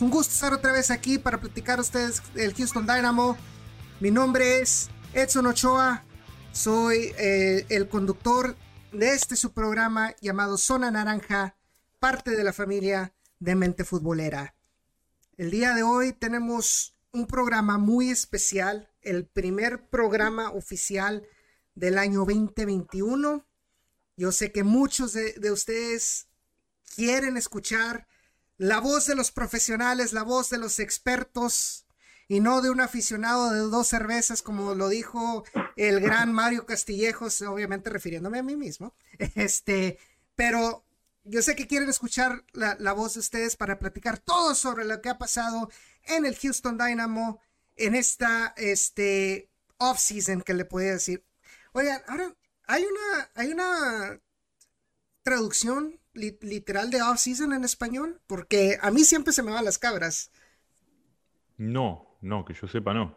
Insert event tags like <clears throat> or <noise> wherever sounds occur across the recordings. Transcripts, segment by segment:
un gusto estar otra vez aquí para platicar a ustedes del Houston Dynamo. Mi nombre es Edson Ochoa. Soy eh, el conductor de este su programa llamado Zona Naranja, parte de la familia de Mente Futbolera. El día de hoy tenemos un programa muy especial, el primer programa oficial del año 2021. Yo sé que muchos de ustedes quieren escuchar la voz de los profesionales, la voz de los expertos y no de un aficionado de dos cervezas, como lo dijo el gran Mario Castillejos, obviamente refiriéndome a mí mismo. <laughs> Este, pero yo sé que quieren escuchar la, la voz de ustedes para platicar todo sobre lo que ha pasado en el Houston Dynamo en esta este, off-season que le podía decir. Oigan, ahora hay una, hay una traducción literal de off-season en español? Porque a mí siempre se me van las cabras. No, no, que yo sepa no.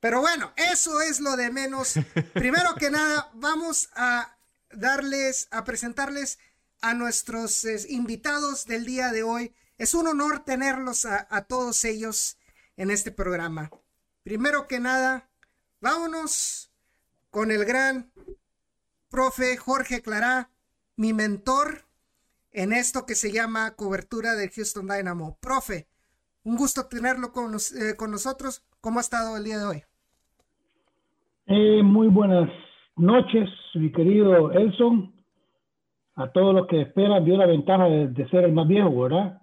Pero bueno, eso es lo de menos. <laughs> Primero que nada, vamos a darles, a presentarles a nuestros eh, invitados del día de hoy. Es un honor tenerlos a, a todos ellos en este programa. Primero que nada, vámonos con el gran profe Jorge Clará, mi mentor en esto que se llama cobertura del Houston Dynamo. Profe, un gusto tenerlo con, eh, con nosotros. ¿Cómo ha estado el día de hoy? Eh, muy buenas noches, mi querido Elson. A todos los que esperan, dio la ventaja de, ser el más viejo, ¿verdad?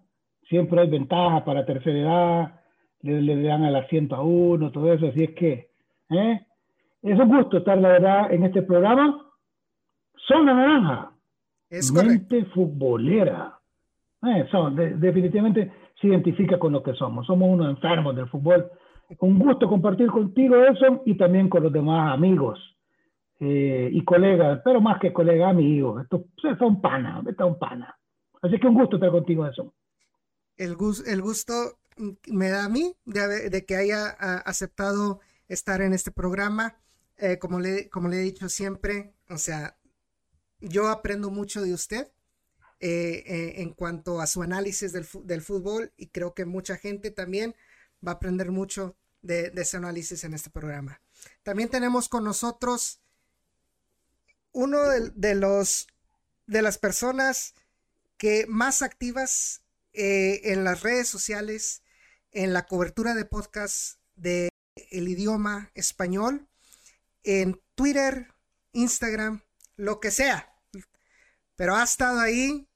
Siempre hay ventaja para tercera edad, le, le dan el asiento a uno, todo eso. Así es que ¿eh? es un gusto estar, la verdad, en este programa. Son la naranja. Es mente futbolera. Eso, de, definitivamente se identifica con lo que somos. Somos unos enfermos del fútbol. Un gusto compartir contigo eso y también con los demás amigos eh, y colegas, pero más que colegas, amigos. Estos son panas, son panas. Así que un gusto estar contigo, eso. El, el gusto me da a mí de, de que haya aceptado estar en este programa. Eh, como, le, como le he dicho siempre, o sea, yo aprendo mucho de usted eh, eh, en cuanto a su análisis del, del, fútbol y creo que mucha gente también va a aprender mucho de, ese análisis en este programa. También tenemos con nosotros uno de, los de las personas que más activas eh, en las redes sociales, en la cobertura de podcast de el idioma español, en Twitter, Instagram, lo que sea. Pero ha estado ahí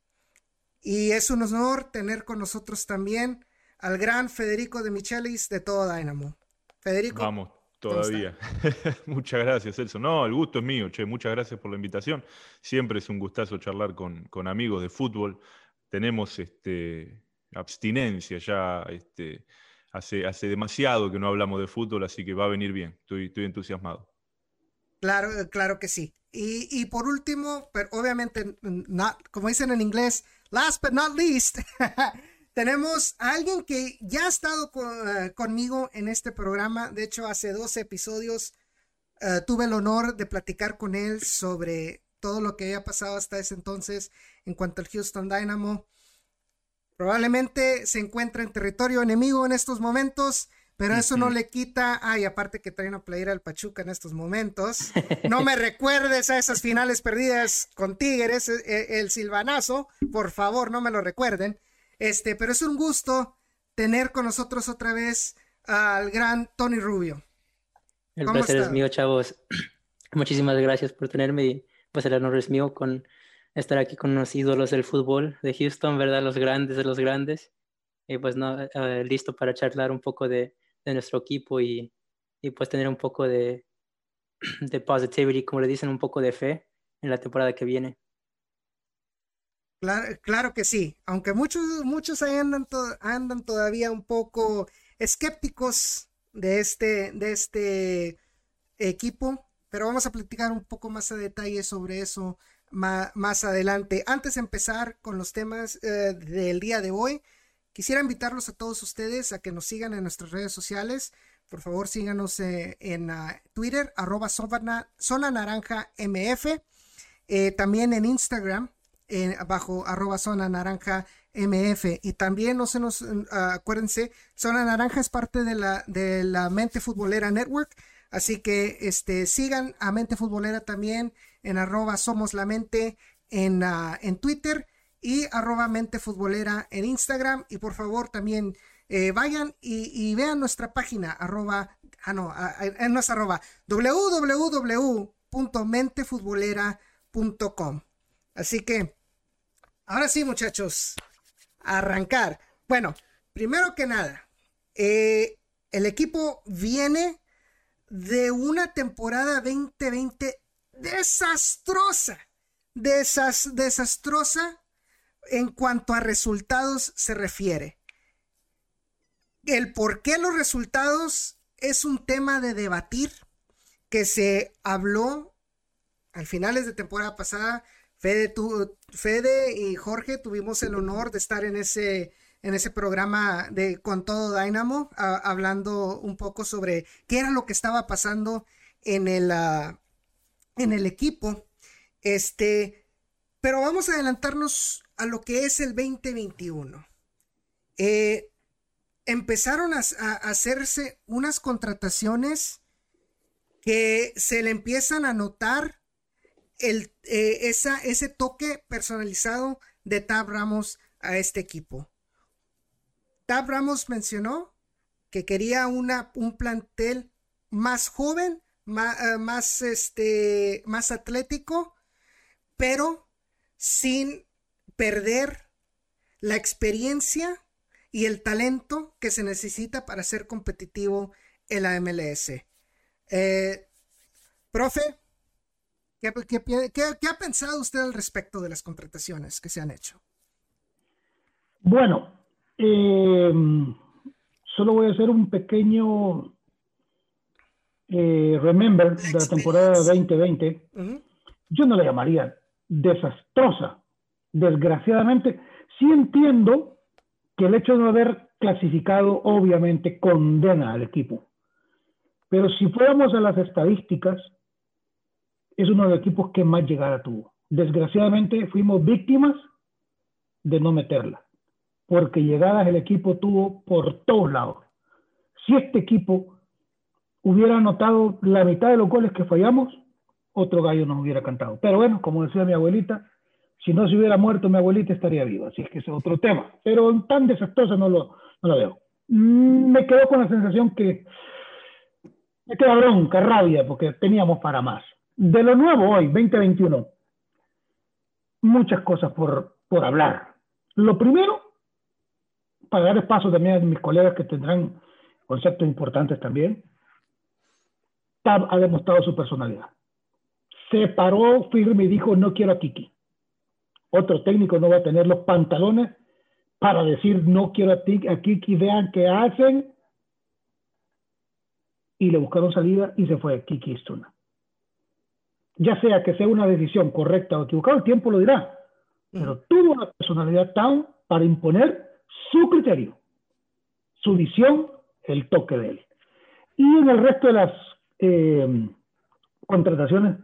y es un honor tener con nosotros también al gran Federico de Michelis de todo Dynamo. Federico. Vamos, todavía. <laughs> muchas gracias, Celso. No, el gusto es mío, che. Muchas gracias por la invitación. Siempre es un gustazo charlar con, con amigos de fútbol. Tenemos este, abstinencia ya. Este, hace, hace demasiado que no hablamos de fútbol, así que va a venir bien. Estoy, estoy entusiasmado. Claro, claro que sí. Y, por último, pero obviamente, not, como dicen en inglés, last but not least, <laughs> tenemos a alguien que ya ha estado uh, conmigo en este programa. De hecho, hace dos episodios uh, tuve el honor de platicar con él sobre todo lo que había pasado hasta ese entonces en cuanto al Houston Dynamo. Probablemente se encuentra en territorio enemigo en estos momentos pero eso no le quita, ay, aparte que trae una playera del Pachuca en estos momentos. No me <laughs> recuerdes a esas finales perdidas con Tigres, el, e, el silvanazo, por favor, no me lo recuerden. Este, pero es un gusto tener con nosotros otra vez al gran Tony Rubio. El placer está? es mío, chavos. <clears throat> Muchísimas gracias por tenerme y pues el honor es mío con estar aquí con los ídolos del fútbol de Houston, ¿verdad? Los grandes de los grandes. Y pues no, uh, listo para charlar un poco de, de nuestro equipo y, y, pues tener un poco de, <clears throat> de positivity, como le dicen, un poco de fe en la temporada que viene. Claro, claro que sí, aunque muchos, muchos andan, andan todavía un poco escépticos de este, de este equipo, pero vamos a platicar un poco más a detalle sobre eso más, más adelante. Antes de empezar con los temas eh, del día de hoy, Quisiera invitarlos a todos ustedes a que nos sigan en nuestras redes sociales. Por favor, síganos eh, en uh, Twitter, arroba zona, naranja MF. Eh, también en Instagram, bajo arroba zona naranja MF. Y también no se nos, acuérdense, Zona Naranja es parte de la, de la Mente Futbolera Network. Así que este, sigan a Mente Futbolera también en arroba Somos la Mente en, en Twitter y arroba Mente Futbolera en Instagram. Y por favor también eh, vayan y, vean nuestra página arroba, ah no, en nuestra arroba www.mentefutbolera.com. Así que, ahora sí muchachos, arrancar. Bueno, primero que nada, eh, el equipo viene de una temporada 2020 desastrosa, desas, desastrosa en cuanto a resultados se refiere. El por qué los resultados es un tema de debatir que se habló al finales de temporada pasada Fede, Fede y Jorge tuvimos el honor de estar en ese, en ese programa de Con Todo Dynamo, hablando un poco sobre qué era lo que estaba pasando en el, ah, en el equipo. Este, pero vamos a adelantarnos a lo que es el 2021. Eh, empezaron a, hacerse unas contrataciones que se le empiezan a notar el, eh, ese toque personalizado de Tab Ramos a este equipo. Tab Ramos mencionó que quería una, un plantel más joven, eh, más, este, más atlético, pero sin perder la experiencia y el talento que se necesita para ser competitivo en la MLS. Eh, profe, ¿Qué, ha pensado usted al respecto de las contrataciones que se han hecho? Bueno, eh, solo voy a hacer un pequeño eh, remember de la temporada 2020. Yo no la llamaría desastrosa. Desgraciadamente, sí entiendo que el hecho de no haber clasificado obviamente condena al equipo. Pero si fuéramos a las estadísticas, es uno de los equipos que más llegada tuvo. Desgraciadamente fuimos víctimas de no meterla, porque llegadas el equipo tuvo por todos lados. Si este equipo hubiera anotado la mitad de los goles que fallamos, otro gallo nos hubiera cantado. Pero bueno, como decía mi abuelita, si no se hubiera muerto mi abuelita estaría viva, así es que es otro tema. Pero tan desastrosa no lo, no lo veo. Mm, me quedo con la sensación que me queda bronca, rabia, porque teníamos para más. De lo nuevo hoy, 2021, muchas cosas por, por hablar. Lo primero, para dar espacio también a mis colegas que tendrán conceptos importantes también, Tab ha demostrado su personalidad. Se paró firme y dijo, no quiero a Kiki. Otro técnico no va a tener los pantalones para decir, no quiero a, Kiki, vean qué hacen. Y le buscaron salida y se fue Kiki Stuna ya sea que sea una decisión correcta o equivocada, el tiempo lo dirá, pero tuvo una personalidad tan para imponer su criterio, su visión, el toque de él. Y en el resto de las eh, contrataciones,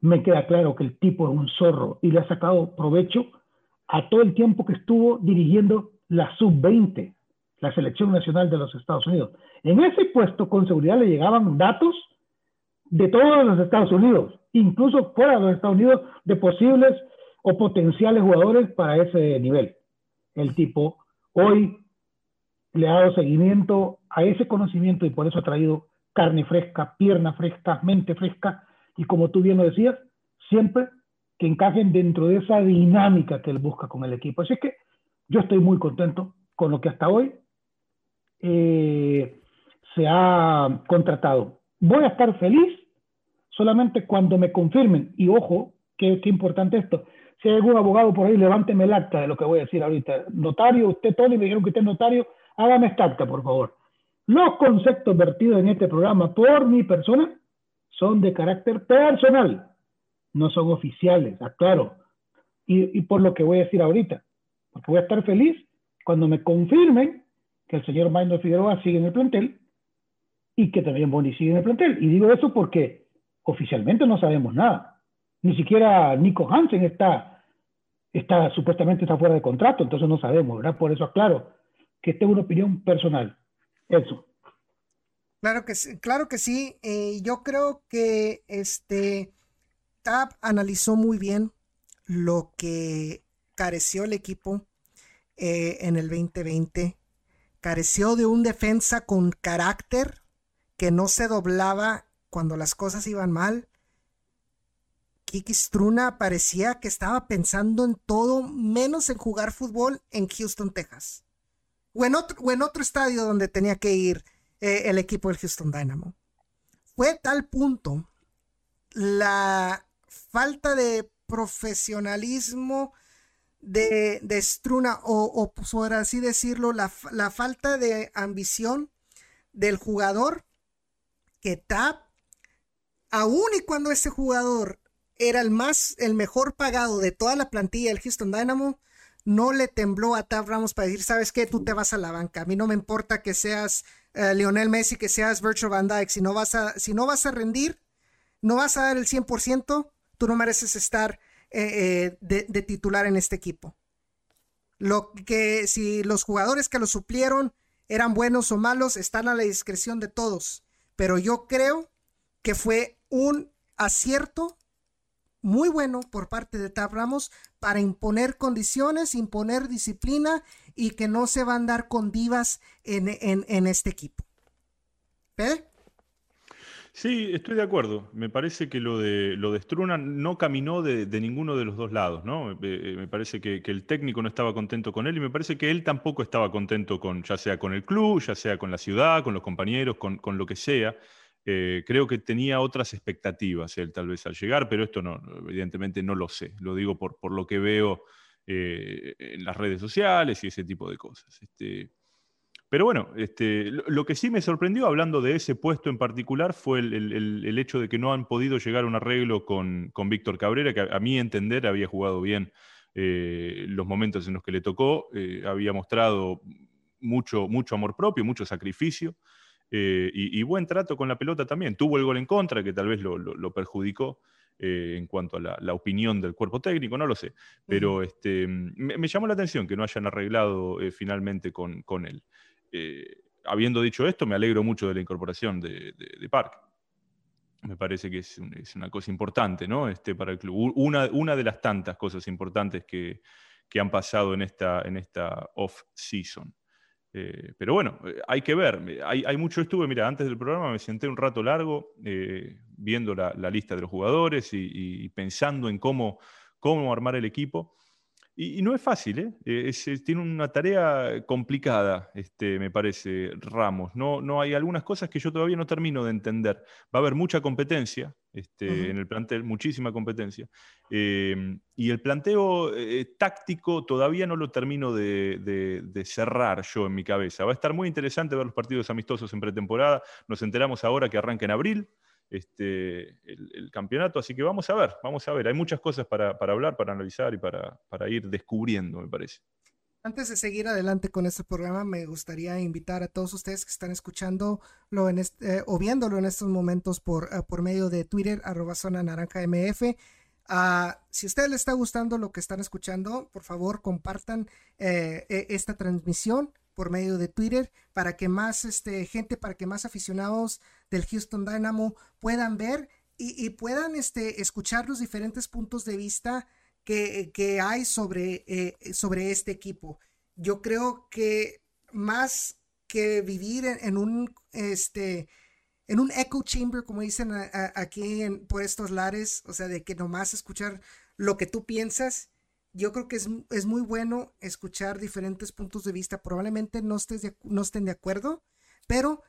me queda claro que el tipo es un zorro y le ha sacado provecho a todo el tiempo que estuvo dirigiendo la sub-20, la selección nacional de los Estados Unidos. En ese puesto, con seguridad, le llegaban datos de todos los Estados Unidos, incluso fuera de los Estados Unidos, de posibles o potenciales jugadores para ese nivel. El tipo hoy le ha dado seguimiento a ese conocimiento y por eso ha traído carne fresca, pierna fresca, mente fresca y como tú bien lo decías, siempre que encajen dentro de esa dinámica que él busca con el equipo. Así que yo estoy muy contento con lo que hasta hoy eh, se ha contratado. Voy a estar feliz solamente cuando me confirmen, y ojo, qué, importante esto, si hay algún abogado por ahí, levánteme el acta de lo que voy a decir ahorita. Notario, usted, Tony, me dijeron que usted es notario, hágame esta acta, por favor. Los conceptos vertidos en este programa por mi persona son de carácter personal, no son oficiales, aclaro. Y, y por lo que voy a decir ahorita, porque voy a estar feliz cuando me confirmen que el señor Maynard Figueroa sigue en el plantel y que también Boni sigue en el plantel. Y digo eso porque oficialmente no sabemos nada. Ni siquiera Nico Hansen está está supuestamente está fuera de contrato, entonces no sabemos, ¿verdad? Por eso aclaro que esta es una opinión personal. Eso. Claro que sí, claro que sí. Eh, yo creo que este TAP analizó muy bien lo que careció el equipo eh, en el 2020. Careció de un defensa con carácter que no se doblaba cuando las cosas iban mal. Kiki Struna parecía que estaba pensando en todo menos en jugar fútbol en Houston, Texas. O en otro, o en otro estadio donde tenía que ir eh, el equipo del Houston Dynamo. Fue tal punto la falta de profesionalismo de, de Struna, o, por así decirlo, la, la, falta de ambición del jugador que Tap, aun y cuando ese jugador era el más, el mejor pagado de toda la plantilla del Houston Dynamo, no le tembló a Tab Ramos para decir, ¿sabes qué? Tú te vas a la banca. A mí no me importa que seas eh, Lionel Messi, que seas Virtual Van Dyke. Si no vas a, si no vas a rendir, no vas a dar el 100%, tú no mereces estar eh, eh, de, titular en este equipo. Lo que si los jugadores que lo suplieron eran buenos o malos, están a la discreción de todos. Pero yo creo que fue un acierto muy bueno por parte de Tab Ramos para imponer condiciones, imponer disciplina y que no se van a dar con divas en, este equipo. ¿Pede? Sí, estoy de acuerdo. Me parece que lo de, lo de Struna no caminó de, ninguno de los dos lados, ¿no? Eh, me parece que, el técnico no estaba contento con él y me parece que él tampoco estaba contento con, ya sea con el club, ya sea con la ciudad, con los compañeros, con, con lo que sea. Eh, creo que tenía otras expectativas él tal vez al llegar, pero esto no, evidentemente no lo sé. Lo digo por, por lo que veo eh, en las redes sociales y ese tipo de cosas. Este, pero bueno, este, lo, que sí me sorprendió, hablando de ese puesto en particular, fue el, hecho de que no han podido llegar a un arreglo con, Víctor Cabrera, que a, mi entender había jugado bien eh, los momentos en los que le tocó, había mostrado mucho, mucho amor propio, mucho sacrificio. Eh, y, buen trato con la pelota también. Tuvo el gol en contra, que tal vez lo, perjudicó eh, en cuanto a la, opinión del cuerpo técnico, no lo sé. Pero este, me, llamó la atención que no hayan arreglado eh, finalmente con, con él. habiendo dicho esto, me alegro mucho de la incorporación de, de, Park. Me parece que es, una cosa importante ¿no? este, para el club. Una, una de las tantas cosas importantes que, que han pasado en esta, en esta off-season. Eh, pero bueno, eh, hay que ver. Hay, mucho, estuve, mira, antes del programa me senté un rato largo eh, viendo la, lista de los jugadores y, pensando en cómo, cómo armar el equipo. Y, no es fácil, ¿eh? eh tiene una tarea complicada, este, me parece, Ramos. No, no hay algunas cosas que yo todavía no termino de entender. Va a haber mucha competencia este, en el plantel, muchísima competencia. Em, y el planteo eh, táctico todavía no lo termino de, de, cerrar yo en mi cabeza. Va a estar muy interesante ver los partidos amistosos en pretemporada. Nos enteramos ahora que arranca en abril este, el, campeonato. Así que vamos a ver, vamos a ver. Hay muchas cosas para, hablar, para analizar y para, ir descubriendo, me parece. Antes de seguir adelante con este programa, me gustaría invitar a todos ustedes que están escuchándolo este, o viéndolo en estos momentos por, eh, por medio de Twitter, arroba zona naranja MF. Ah, si a ustedes les está gustando lo que están escuchando, por favor compartan eh, e, esta transmisión por medio de Twitter para que más este, gente, para que más aficionados del Houston Dynamo puedan ver y, puedan este, escuchar los diferentes puntos de vista que, hay sobre, eh, sobre este equipo. Yo creo que más que vivir en, un este en un echo chamber como dicen aquí en, por estos lares o sea de que nomás escuchar lo que tú piensas yo creo que es, muy bueno escuchar diferentes puntos de vista. Probablemente no, estés no estén de acuerdo, pero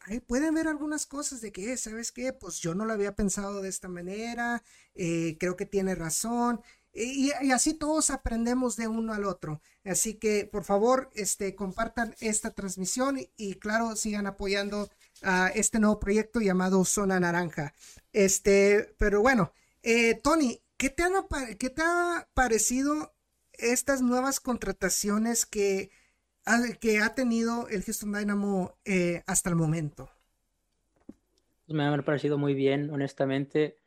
ahí pueden ver algunas cosas de que, ¿sabes qué? Pues yo no lo había pensado de esta manera, eh, creo que tiene razón. Y, así todos aprendemos de uno al otro. Así que por favor, este, compartan esta transmisión y, claro, sigan apoyando a este nuevo proyecto llamado Zona Naranja. Este, pero bueno, eh, Tony, ¿Qué te, ha parecido estas nuevas contrataciones que, ha, que ha tenido el Houston Dynamo eh, hasta el momento? Pues me ha parecido muy bien, honestamente.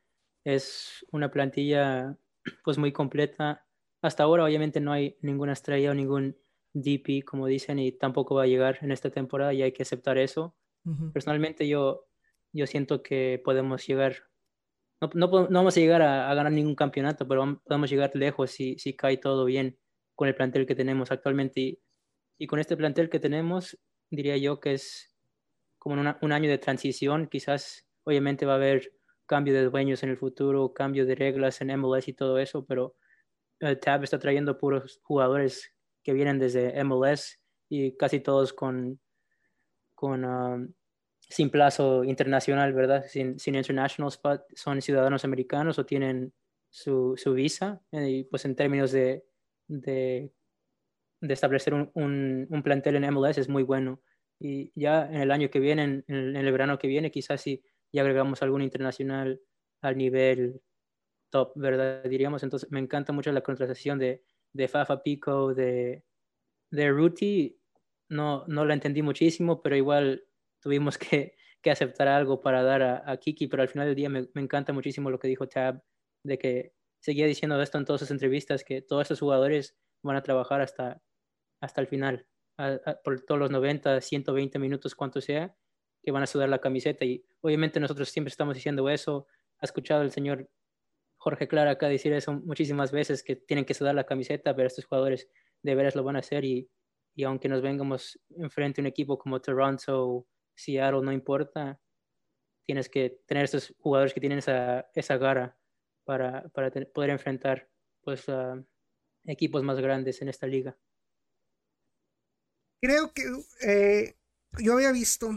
Es una plantilla pues muy completa. hasta ahora obviamente no hay ninguna estrella o ningún DP, como dicen, y tampoco va a llegar en esta temporada y hay que aceptar eso. Personalmente yo, yo siento que podemos llegar, no, no, no vamos a llegar a, ganar ningún campeonato, pero podemos llegar lejos si, si cae todo bien con el plantel que tenemos actualmente. Y, y con este plantel que tenemos, diría yo que es como un año de transición, quizás obviamente va a haber cambio de dueños en el futuro, cambio de reglas en MLS y todo eso, pero eh, Tab está trayendo puros jugadores que vienen desde MLS y casi todos con, con um, sin plazo internacional, ¿verdad? Sin, sin international spot, son ciudadanos americanos o tienen su, su visa. Eh, y pues en términos de, de, de establecer un, un, un, plantel en MLS es muy bueno. Y ya en el año que viene, en, en el verano que viene, quizás si ya agregamos algún internacional al nivel top, ¿verdad? Diríamos, entonces me encanta mucho la contratación de, de Fafa Pico, de, de Ruti, no, no la entendí muchísimo, pero igual tuvimos que, que aceptar algo para dar a, Kiki, pero al final del día me, me, encanta muchísimo lo que dijo Tab, de que seguía diciendo esto en todas sus entrevistas, que todos estos jugadores van a trabajar hasta, hasta el final, por todos los 90, 120 minutos, cuanto sea, que van a sudar la camiseta. Y obviamente nosotros siempre estamos diciendo eso. Ha escuchado el señor Jorge Clara acá decir eso muchísimas veces, que tienen que sudar la camiseta, pero estos jugadores de veras lo van a hacer y, y aunque nos vengamos enfrente a un equipo como Toronto Seattle, no importa, tienes que tener estos jugadores que tienen esa, esa gara para, para poder enfrentar pues, equipos más grandes en esta liga. Creo que eh, yo había visto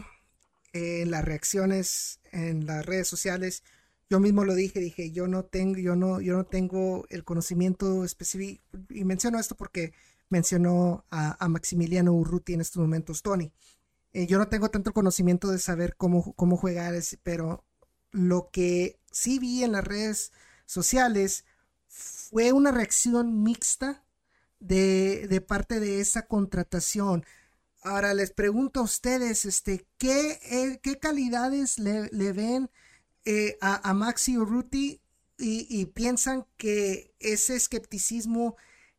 eh, las reacciones en las redes sociales yo mismo lo dije, dije, yo no tengo, yo no, yo no tengo el conocimiento específico, y menciono esto porque mencionó a, Maximiliano Urruti en estos momentos, Tony. Eh, yo no tengo tanto conocimiento de saber cómo, cómo jugar, pero lo que sí vi en las redes sociales fue una reacción mixta de, de parte de esa contratación. Ahora les pregunto a ustedes, este, ¿qué, eh, qué calidades le, le ven? Eh, a, Maxi Urruti y, piensan que ese escepticismo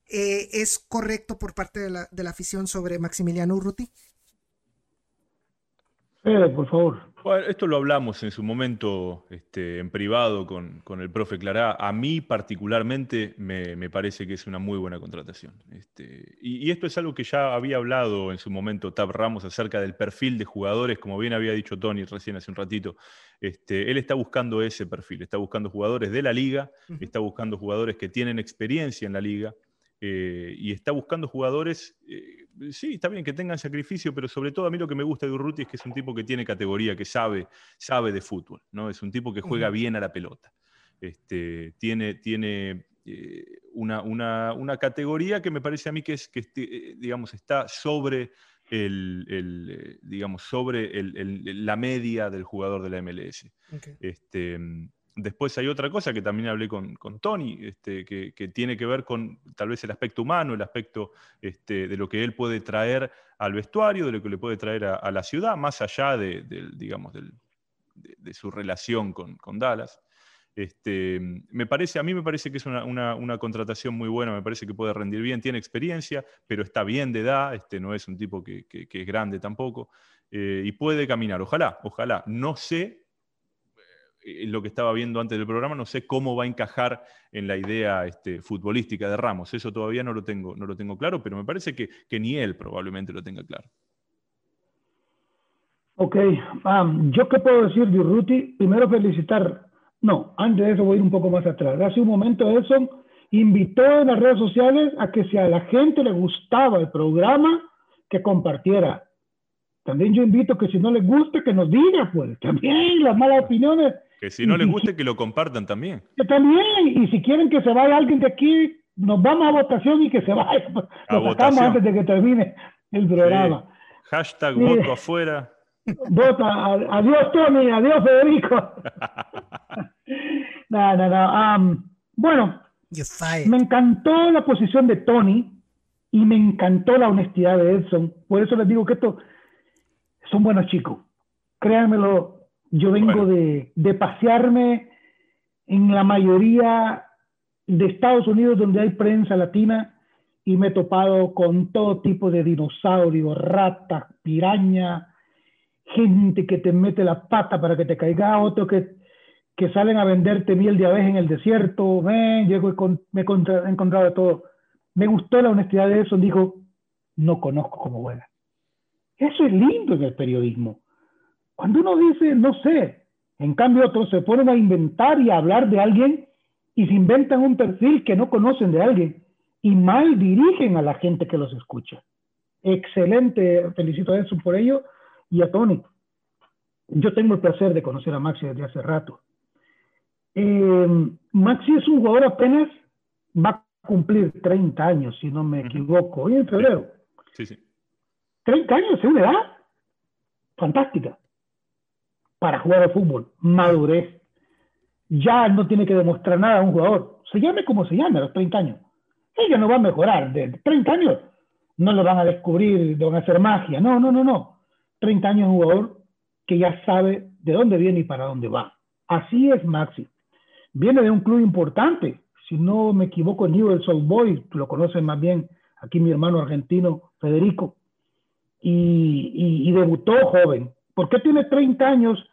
eh, es correcto por parte de la, de la afición sobre Maximiliano Urruti? Por favor. Bueno, esto lo hablamos en su momento este, en privado con, con, el profe Clará. A mí particularmente me, me, parece que es una muy buena contratación. Este, y, y, esto es algo que ya había hablado en su momento Tab Ramos acerca del perfil de jugadores, como bien había dicho Tony recién hace un ratito. Este, él está buscando ese perfil, está buscando jugadores de la liga, uh -huh. está buscando jugadores que tienen experiencia en la liga, eh, y está buscando jugadores, eh, sí, está bien que tengan sacrificio, pero sobre todo a mí lo que me gusta de Urruti es que es un tipo que tiene categoría, que sabe, sabe de fútbol, ¿no? Es un tipo que juega bien a la pelota. Este, tiene tiene eh, una, una, una, categoría que me parece a mí que, es, que este, digamos, está sobre, el, el digamos, sobre el, la media del jugador de la MLS. Okay. Este, Después hay otra cosa que también hablé con, con Tony, este, que, que, tiene que ver con tal vez el aspecto humano, el aspecto este, de lo que él puede traer al vestuario, de lo que le puede traer a, la ciudad, más allá de, digamos, de, su relación con, con Dallas. Este, me parece, a mí me parece que es una, una, contratación muy buena, me parece que puede rendir bien, tiene experiencia, pero está bien de edad, este, no es un tipo que, que, que es grande tampoco, eh, y puede caminar, ojalá, ojalá. No sé eh, lo que estaba viendo antes del programa, no sé cómo va a encajar en la idea este, futbolística de Ramos. Eso todavía no lo tengo, no lo tengo claro, pero me parece que, que ni él probablemente lo tenga claro. Ok, um, yo qué puedo decir de primero felicitar, no, antes de eso voy a ir un poco más atrás. Hace un momento Edson invitó en las redes sociales a que si a la gente le gustaba el programa, que compartiera. También yo invito que si no les gusta, que nos diga, pues, también las malas opiniones que si no les guste, que lo compartan también. <laughs> Que también, y si quieren que se vaya alguien de aquí, nos vamos a votación y que se vaya. A <laughs> lo sacamos antes de que termine el programa. Sí. Hashtag sí. voto afuera. <laughs> Vota, adiós Tony, adiós Federico. no, no, no. Um, bueno, me encantó la posición de Tony y me encantó la honestidad de Edson. Por eso les digo que estos son buenos chicos. Créanmelo, yo vengo bueno. de, de, pasearme en la mayoría de Estados Unidos donde hay prensa latina y me he topado con todo tipo de dinosaurios, ratas, piraña, gente que te mete la pata para que te caiga, otro que, que salen a venderte miel de abeja en el desierto, ven, llego y me he encontrado de todo. Me gustó la honestidad de eso, dijo, no conozco cómo juega. Eso es lindo en el periodismo. Cuando uno dice, no sé, en cambio otros se ponen a inventar y a hablar de alguien y se inventan un perfil que no conocen de alguien y mal dirigen a la gente que los escucha. Excelente, felicito a eso por ello y a Tony. Yo tengo el placer de conocer a Maxi desde hace rato. Eh, Maxi es un jugador apenas, va a cumplir 30 años, si no me equivoco, hoy en febrero. Sí, sí. 30 años es una edad fantástica para jugar al fútbol, madurez. Ya no tiene que demostrar nada a un jugador, se llame como se llame a los 30 años. Ella no va a mejorar, de 30 años no lo van a descubrir, van a hacer magia, no, no, no, no. 30 años un jugador que ya sabe de dónde viene y para dónde va. Así es Maxi. Viene de un club importante, si no me equivoco, Newell's Old Boys, lo conocen más bien aquí mi hermano argentino Federico, y, debutó joven. ¿Por qué tiene 30 años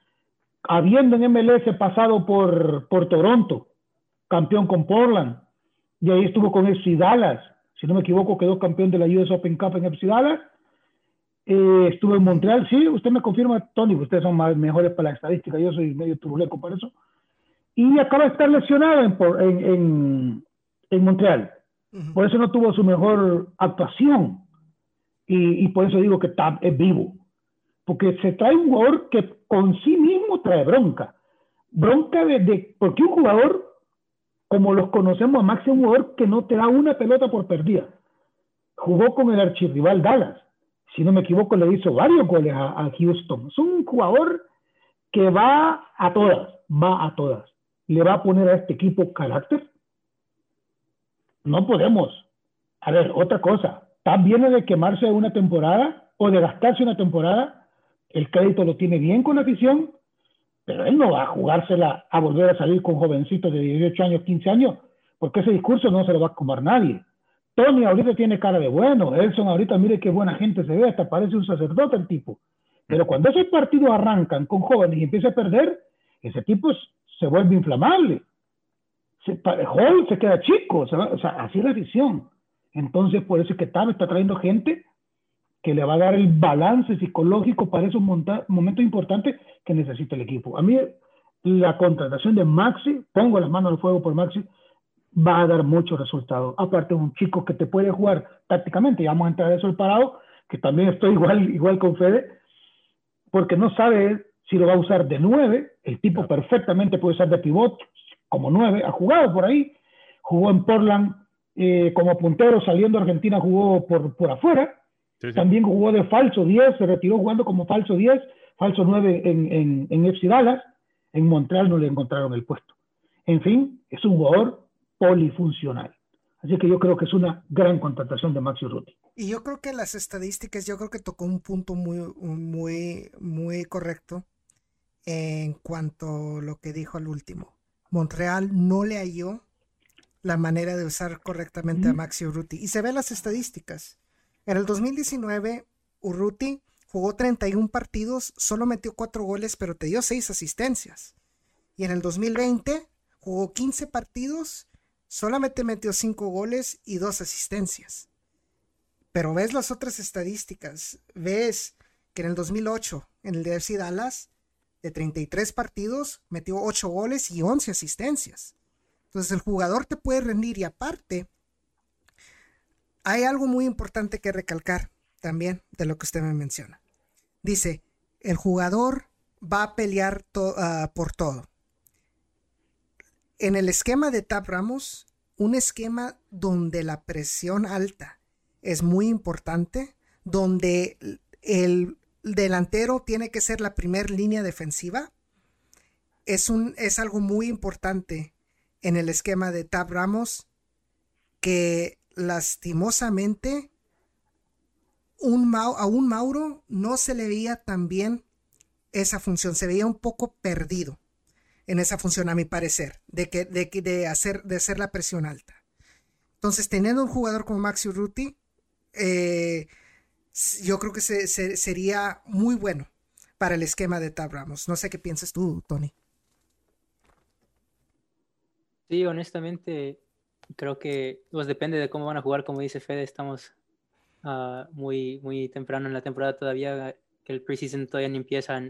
habiendo en MLS pasado por, por Toronto, campeón con Portland, y ahí estuvo con FC Dallas, si no me equivoco quedó campeón de la US Open Cup en FC Dallas, eh, estuvo en Montreal, sí, usted me confirma, Tony, ustedes son más, mejores para la estadística, yo soy medio turuleco para eso, y acaba de estar lesionado en, en, en Montreal. Por eso no tuvo su mejor actuación. Y, por eso digo que Tab es vivo. Porque se trae un jugador que con sí mismo trae bronca. Bronca de, porque un jugador, como los conocemos a Maxi, es un jugador que no te da una pelota por perdida. Jugó con el archirrival Dallas. Si no me equivoco, le hizo varios goles a, Houston. Es un jugador que va a todas, va a todas. Le va a poner a este equipo carácter, no podemos. A ver, otra cosa. También de quemarse una temporada o de gastarse una temporada. El crédito lo tiene bien con la afición, pero él no va a jugársela a volver a salir con jovencitos de 18 años, 15 años, porque ese discurso no se lo va a comer nadie. Tony ahorita tiene cara de bueno, Elson ahorita mire qué buena gente se ve, hasta parece un sacerdote el tipo. Pero cuando esos partidos arrancan con jóvenes y empieza a perder, ese tipo se vuelve inflamable se, Hall se queda chico, o sea, así es la visión. Entonces, por eso es que TAM está trayendo gente que le va a dar el balance psicológico para esos momentos importantes que necesita el equipo. A mí, la contratación de Maxi, pongo las manos al fuego por Maxi, va a dar muchos resultados. Aparte, un chico que te puede jugar tácticamente, ya vamos a entrar a eso el parado, que también estoy igual, igual con Fede, porque no sabe si lo va a usar de nueve, el tipo perfectamente puede ser de pivot, como nueve, ha jugado por ahí, jugó en Portland eh, como puntero, saliendo a Argentina jugó por, por afuera, también jugó de falso 10, se retiró jugando como falso 10, falso 9 en, en, en FC Dallas, en Montreal no le encontraron el puesto. En fin, es un jugador polifuncional. Así que yo creo que es una gran contratación de Maxi Ruti. Y yo creo que las estadísticas, yo creo que tocó un punto muy, muy, muy correcto en cuanto a lo que dijo al último. Montreal no le halló la manera de usar correctamente a Maxi Urruti. Y se ven las estadísticas. En el 2019, Urruti jugó 31 partidos, solo metió 4 goles, pero te dio 6 asistencias. Y en el 2020 jugó 15 partidos, solamente metió 5 goles y 2 asistencias. Pero ves las otras estadísticas, ves que en el 2008, en el de Dallas, de 33 partidos, metió 8 goles y 11 asistencias. Entonces el jugador te puede rendir y aparte, hay algo muy importante que recalcar también de lo que usted me menciona. Dice, el jugador va a pelear ah, por todo. En el esquema de Tap Ramos, un esquema donde la presión alta es muy importante, donde el delantero tiene que ser la primera línea defensiva. Es, un, es algo muy importante en el esquema de Tab Ramos que lastimosamente a un Mauro no se le veía tan bien esa función, se veía un poco perdido. en esa función, a mi parecer, de, que, de, hacer, de hacer la presión alta. Entonces, teniendo un jugador como Maxi Ruti, eh, yo creo que se, sería muy bueno para el esquema de Tab Ramos. No sé qué piensas tú, Tony. Sí, honestamente, creo que pues depende de cómo van a jugar. Como dice Fede, estamos uh, muy, muy temprano en la temporada todavía, que el preseason todavía no empieza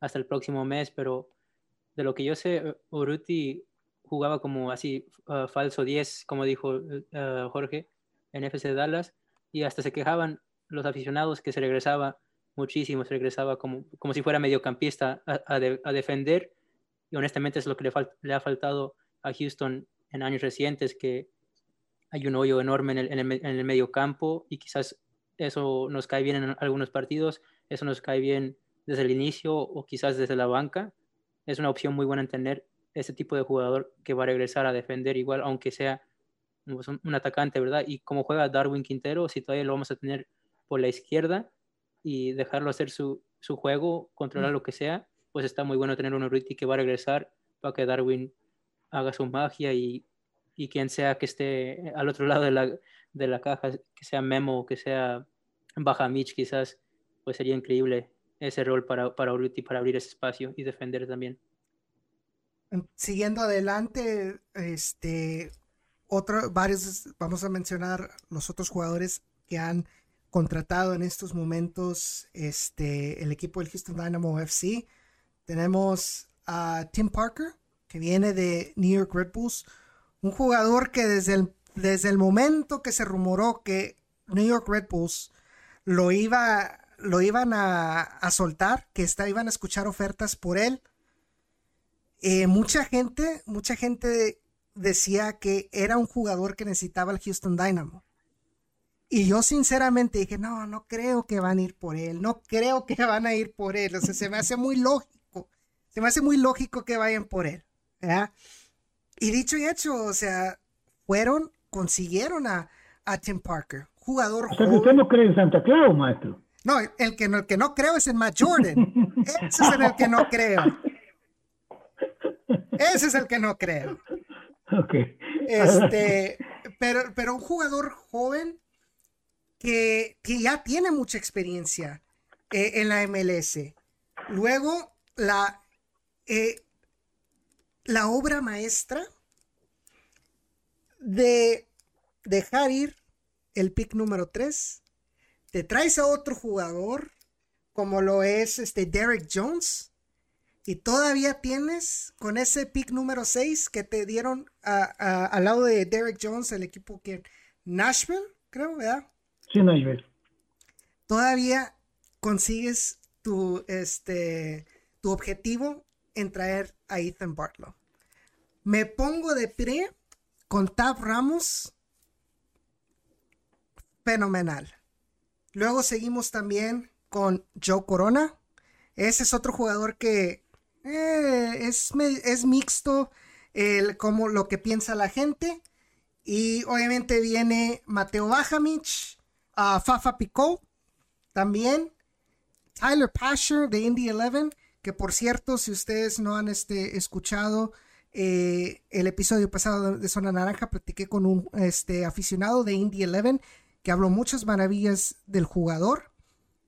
hasta el próximo mes, pero de lo que yo sé, Uruti jugaba como así uh, falso 10, como dijo uh, Jorge, en FC Dallas, y hasta se quejaban los aficionados que se regresaba muchísimo, se regresaba como, como si fuera mediocampista a, defender, y honestamente es lo que le ha faltado a Houston en años recientes, que hay un hoyo enorme en el, en el, en el medio campo y quizás eso nos cae bien en algunos partidos, eso nos cae bien desde el inicio o quizás desde la banca. Es una opción muy buena en tener ese tipo de jugador que va a regresar a defender igual, aunque sea pues, un, atacante, ¿verdad? Y como juega Darwin Quintero, si todavía lo vamos a tener por la izquierda y dejarlo hacer su, su juego, controlar mm. lo que sea, pues está muy bueno tener un Urruti que va a regresar para que Darwin haga su magia y, y quien sea que esté al otro lado de la, de la caja, que sea Memo, que sea Baja Mitch quizás, pues sería increíble ese rol para, para para abrir ese espacio y defender también. Siguiendo adelante, este, otro, varios, vamos a mencionar los otros jugadores que han contratado en estos momentos este, el equipo del Houston Dynamo FC. Tenemos a Tim Parker, que viene de New York Red Bulls, un jugador que desde el, desde el momento que se rumoró que New York Red Bulls lo, iba, lo iban a, soltar, que está, iban a escuchar ofertas por él, eh, mucha gente, mucha gente decía que era un jugador que necesitaba el Houston Dynamo. Y yo sinceramente dije, no, no creo que van a ir por él, no creo que <laughs> van a ir por él. O sea, se me hace muy lógico, se me hace muy lógico que vayan por él. Y dicho y hecho, o sea, fueron, consiguieron a, a Tim Parker, jugador o sea, que usted no cree en Santa Claus, maestro. No, el que no, el que no creo es en Matt Jordan. <laughs> Ese es el que no creo. Ese es el que no creo. Ok. Este, <laughs> pero, pero un jugador joven que, que ya tiene mucha experiencia eh, en la MLS. Luego, la, eh, la obra maestra de dejar ir el pick número 3. Te traes a otro jugador como lo es este Derek Jones y todavía tienes con ese pick número 6 que te dieron al lado de Derek Jones, el equipo que Nashville, creo, ¿verdad? Sí, Nashville. Todavía consigues tu, este, tu objetivo en traer a Ethan Bartlow. Me pongo de pie con Tab Ramos. Fenomenal. Luego seguimos también con Joe Corona. Ese es otro jugador que eh, es, es, mixto el, como lo que piensa la gente. Y obviamente viene Mateo Bajamich, uh, Fafa Picot también, Tyler Pasher de Indy 11, que por cierto, si ustedes no han este, escuchado eh, el episodio pasado de Zona Naranja platiqué con un este, aficionado de Indy 11 que habló muchas maravillas del jugador.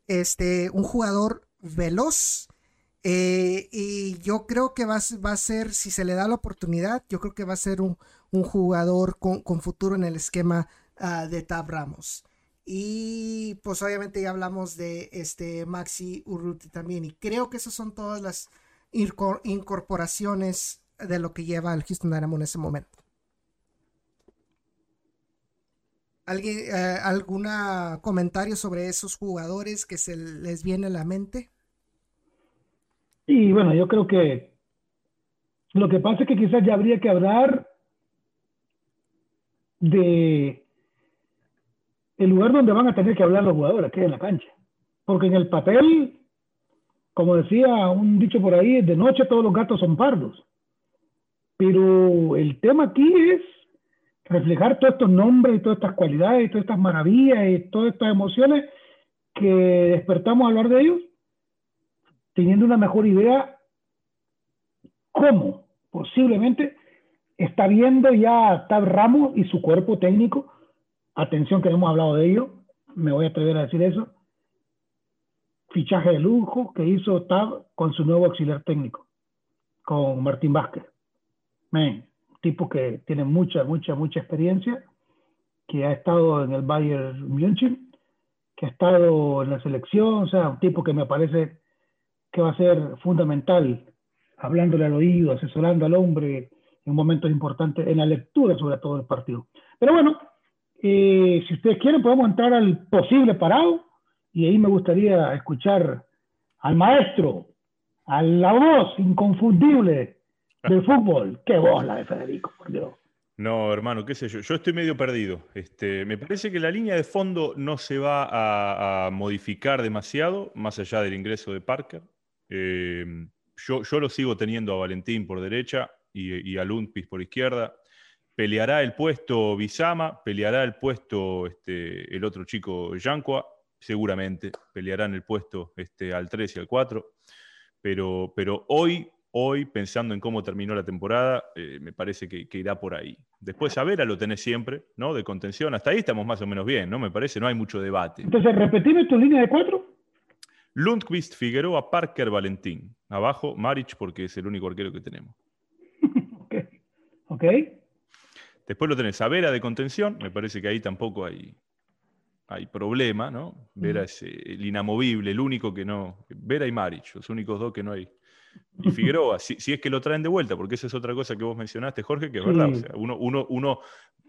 Este, un jugador veloz. Eh, y yo creo que va, va, a ser, si se le da la oportunidad, yo creo que va a ser un, un jugador con, con, futuro en el esquema uh, de Tab Ramos. Y pues obviamente ya hablamos de este Maxi Urruti también. Y creo que esas son todas las incorporaciones de lo que lleva el Houston Dynamo en ese momento. ¿Alguien, eh, ¿Algún comentario sobre esos jugadores que se les viene a la mente? Y bueno, yo creo que lo que pasa es que quizás ya habría que hablar de el lugar donde van a tener que hablar los jugadores, que es en la cancha. Porque en el papel, como decía un dicho por ahí, de noche todos los gatos son pardos. Pero el tema aquí es reflejar todos estos nombres y todas estas cualidades y todas estas maravillas y todas estas emociones que despertamos a hablar de ellos, teniendo una mejor idea cómo posiblemente está viendo ya Tab Ramos y su cuerpo técnico. Atención que no hemos hablado de ello, me voy a atrever a decir eso. Fichaje de lujo que hizo Tab con su nuevo auxiliar técnico, con Martín Vázquez. Man, tipo que tiene mucha, mucha, mucha experiencia, que ha estado en el Bayern München, que ha estado en la selección, o sea, un tipo que me parece que va a ser fundamental, hablándole al oído, asesorando al hombre en momentos importantes, en la lectura sobre todo del partido. Pero bueno, eh, si ustedes quieren podemos entrar al posible parado y ahí me gustaría escuchar al maestro, a la voz inconfundible del fútbol. Qué voz la de Federico, por Dios. No, hermano, qué sé yo. Yo estoy medio perdido. Este, me parece que la línea de fondo no se va a, modificar demasiado, más allá del ingreso de Parker. Eh, yo, yo, lo sigo teniendo a Valentín por derecha y, a Lundqvist por izquierda. Peleará el puesto Bizama, peleará el puesto este, el otro chico Yanqua, seguramente. Pelearán el puesto este, al 3 y al 4. Pero, pero hoy hoy, pensando en cómo terminó la temporada, eh, me parece que, irá por ahí. Después a Vera lo tenés siempre, ¿no? De contención. Hasta ahí estamos más o menos bien, ¿no? Me parece, no hay mucho debate. Entonces, repetime tu línea de cuatro. Lundqvist, Figueroa, Parker, Valentín. Abajo, Maric, porque es el único arquero que tenemos. <laughs> ok. Ok. Después lo tenés a Vera de contención. Me parece que ahí tampoco hay, hay problema, ¿no? Vera es eh, el inamovible, el único que no. Vera y Maric, los únicos dos que no hay y Figueroa, si, es que lo traen de vuelta, porque esa es otra cosa que vos mencionaste, Jorge, que es verdad. uno, uno, uno,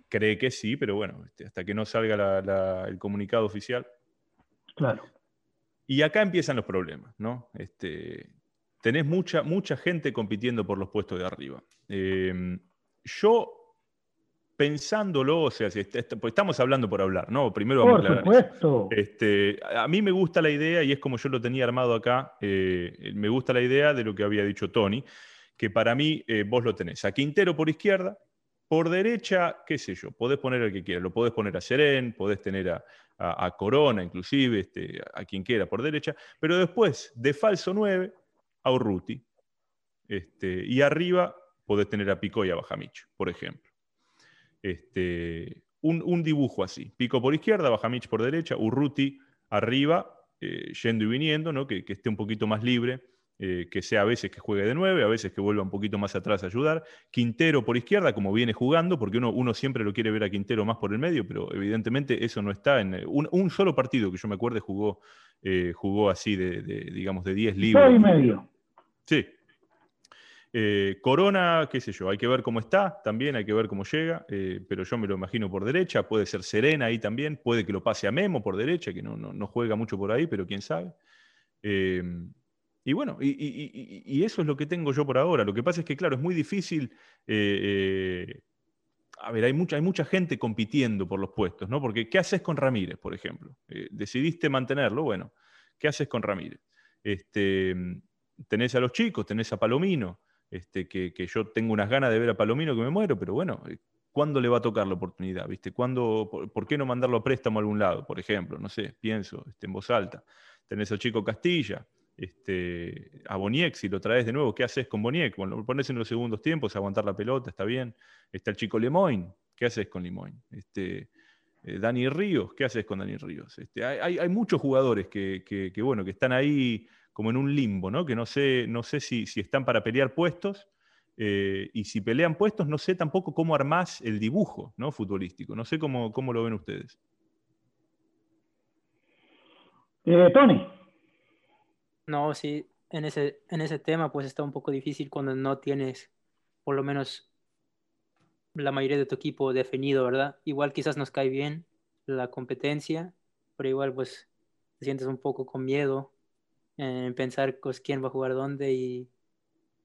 cree que sí, pero bueno, este, hasta que no salga el comunicado oficial. Claro. Y acá empiezan los problemas, ¿no? Este, tenés mucha, mucha gente compitiendo por los puestos de arriba. Eh, yo pensándolo, o sea, pues estamos hablando por hablar, ¿no? Primero vamos por a supuesto. Este, a mí me gusta la idea, y es como yo lo tenía armado acá, eh, me gusta la idea de lo que había dicho Tony, que para mí eh, vos lo tenés a Quintero por izquierda, por derecha, qué sé yo, podés poner al que quieras, lo podés poner a Serén, podés tener a, Corona, inclusive, este, a quien quiera por derecha, pero después, de falso 9, a Urruti. Este, y arriba podés tener a Pico y a Bajamich, por ejemplo. Este, un, dibujo así. Pico por izquierda, Bajamich por derecha, Urruti arriba, eh, yendo y viniendo, ¿no? que, esté un poquito más libre, eh, que sea a veces que juegue de nueve, a veces que vuelva un poquito más atrás a ayudar. Quintero por izquierda, como viene jugando, porque uno, uno siempre lo quiere ver a Quintero más por el medio, pero evidentemente eso no está en... Un, solo partido que yo me acuerde jugó, eh, jugó así de, digamos, de 10 libres. y medio. Sí, eh, Corona, qué sé yo, hay que ver cómo está, también hay que ver cómo llega, eh, pero yo me lo imagino por derecha, puede ser Serena ahí también, puede que lo pase a Memo por derecha, que no, juega mucho por ahí, pero quién sabe. Eh, y bueno, y, eso es lo que tengo yo por ahora. Lo que pasa es que, claro, es muy difícil. a ver, hay mucha, hay mucha gente compitiendo por los puestos, ¿no? Porque, ¿qué haces con Ramírez, por ejemplo? decidiste mantenerlo, bueno, ¿qué haces con Ramírez? Este, tenés a los chicos, tenés a Palomino, este, que, yo tengo unas ganas de ver a Palomino que me muero, pero bueno, eh, ¿cuándo le va a tocar la oportunidad? ¿Viste? ¿Cuándo, por, qué no mandarlo a préstamo a algún lado, por ejemplo? No sé, pienso este, en voz alta. Tenés al chico Castilla, este, a Boniek, si lo traes de nuevo, ¿qué haces con Boniek? Bueno, lo pones en los segundos tiempos, aguantar la pelota, está bien. Está el chico Lemoyne, ¿qué haces con Lemoyne? Este, eh, Dani Ríos, ¿qué haces con Dani Ríos? Este, hay, hay, muchos jugadores que, que, bueno, que están ahí como en un limbo, ¿no? Que no sé, no sé si, están para pelear puestos, eh, y si pelean puestos, no sé tampoco cómo armás el dibujo ¿no? futbolístico. No sé cómo, cómo lo ven ustedes. Eh, Tony. No, sí, en ese, en ese tema pues está un poco difícil cuando no tienes por lo menos la mayoría de tu equipo definido, ¿verdad? Igual quizás nos cae bien la competencia, pero igual pues te sientes un poco con miedo en pensar pues, quién va a jugar dónde y,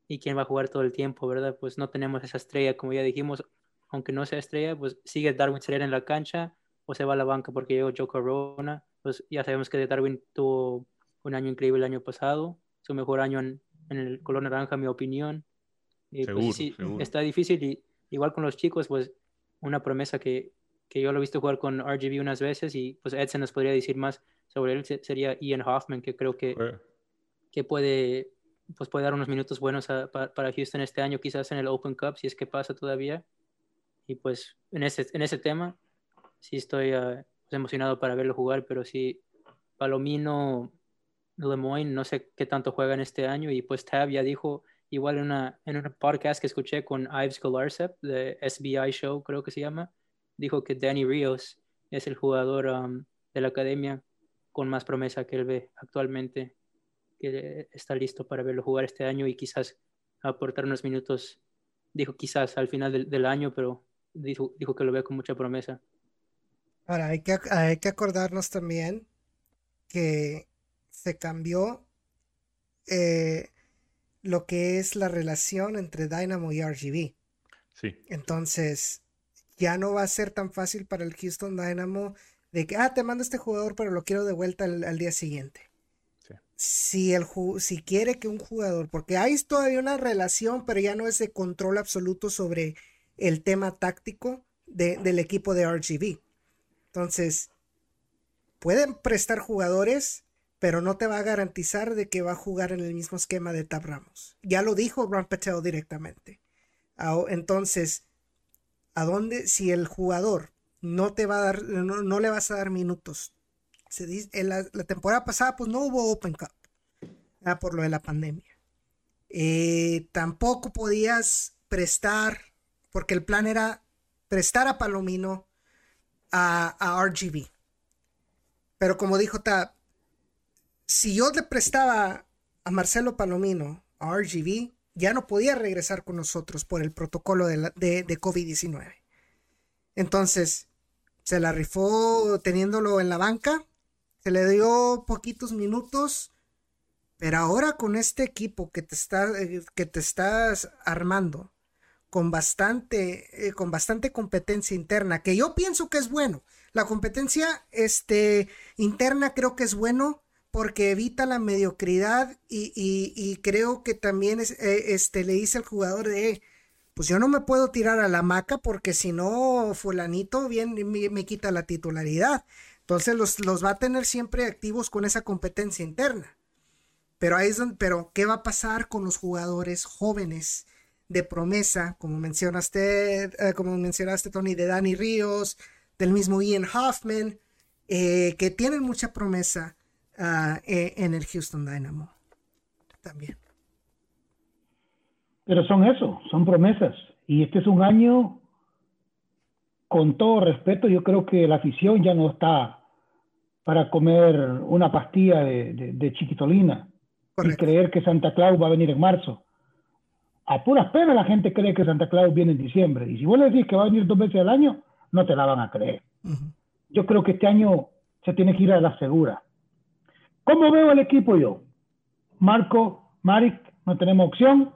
y, quién va a jugar todo el tiempo, ¿verdad? Pues no tenemos esa estrella, como ya dijimos, aunque no sea estrella, pues sigue Darwin Serena en la cancha o se va a la banca porque llegó Joe Corona. Pues ya sabemos que Darwin tuvo un año increíble el año pasado, su mejor año en, el color naranja, mi opinión. Y pues, sí, está difícil y igual con los chicos, pues una promesa que, que yo lo he visto jugar con RGB unas veces y pues Edson nos podría decir más sobre él sería Ian Hoffman, que creo que, que puede pues puede dar unos minutos buenos para Houston este año, quizás en el Open Cup, si es que pasa todavía. Y pues en ese, en ese tema, sí estoy uh, emocionado para verlo jugar, pero sí, Palomino, Lemoyne, no sé qué tanto juegan este año. Y pues Tab ya dijo, igual en, una, en un podcast que escuché con Ives Golarsep, de SBI Show, creo que se llama, dijo que Danny Rios es el jugador um, de la academia con más promesa que él ve actualmente, que está listo para verlo jugar este año y quizás aportar unos minutos, dijo quizás al final del, del año, pero dijo, dijo que lo ve con mucha promesa. Ahora, hay que, hay que acordarnos también que se cambió eh, lo que es la relación entre Dynamo y RGB. Sí. Entonces, ya no va a ser tan fácil para el Houston Dynamo de que, ah, te mando este jugador, pero lo quiero de vuelta al, día siguiente. Sí. Si, el, si quiere que un jugador, porque hay todavía una relación, pero ya no es de control absoluto sobre el tema táctico del equipo de RGB. Entonces, pueden prestar jugadores, pero no te va a garantizar de que va a jugar en el mismo esquema de Tab Ramos. Ya lo dijo Ron Patel directamente. Entonces, ¿a dónde? Si el jugador no te va a dar, no, le vas a dar minutos. Se dice, en la, temporada pasada, pues no hubo Open Cup por lo de la pandemia. Eh, tampoco podías prestar, porque el plan era prestar a Palomino a, a RGB. Pero como dijo Tab, si yo le prestaba a Marcelo Palomino a RGB, ya no podía regresar con nosotros por el protocolo de, de, COVID-19. Entonces, se la rifó teniéndolo en la banca, se le dio poquitos minutos, pero ahora con este equipo que te, está, que te estás armando, con bastante, eh, con bastante competencia interna, que yo pienso que es bueno. La competencia este, interna creo que es bueno porque evita la mediocridad y, creo que también es, eh, este, le dice al jugador de, pues yo no me puedo tirar a la maca porque si no, fulanito bien me, quita la titularidad. Entonces los, los, va a tener siempre activos con esa competencia interna. Pero ahí es donde, pero ¿qué va a pasar con los jugadores jóvenes de promesa, como mencionaste, eh, como mencionaste Tony, de Danny Ríos, del mismo Ian Hoffman, eh, que tienen mucha promesa ah, eh, en el Houston Dynamo también. Pero son eso, son promesas. Y este es un año, con todo respeto, yo creo que la afición ya no está para comer una pastilla de, chiquitolina y creer que Santa Claus va a venir en marzo a puras penas la gente cree que Santa Claus viene en diciembre. Y si vos le decís que va a venir dos veces al año, no te la van a creer. Yo creo que este año se tiene que ir a la segura. ¿Cómo veo el equipo yo? Marco, Maric, no tenemos opción.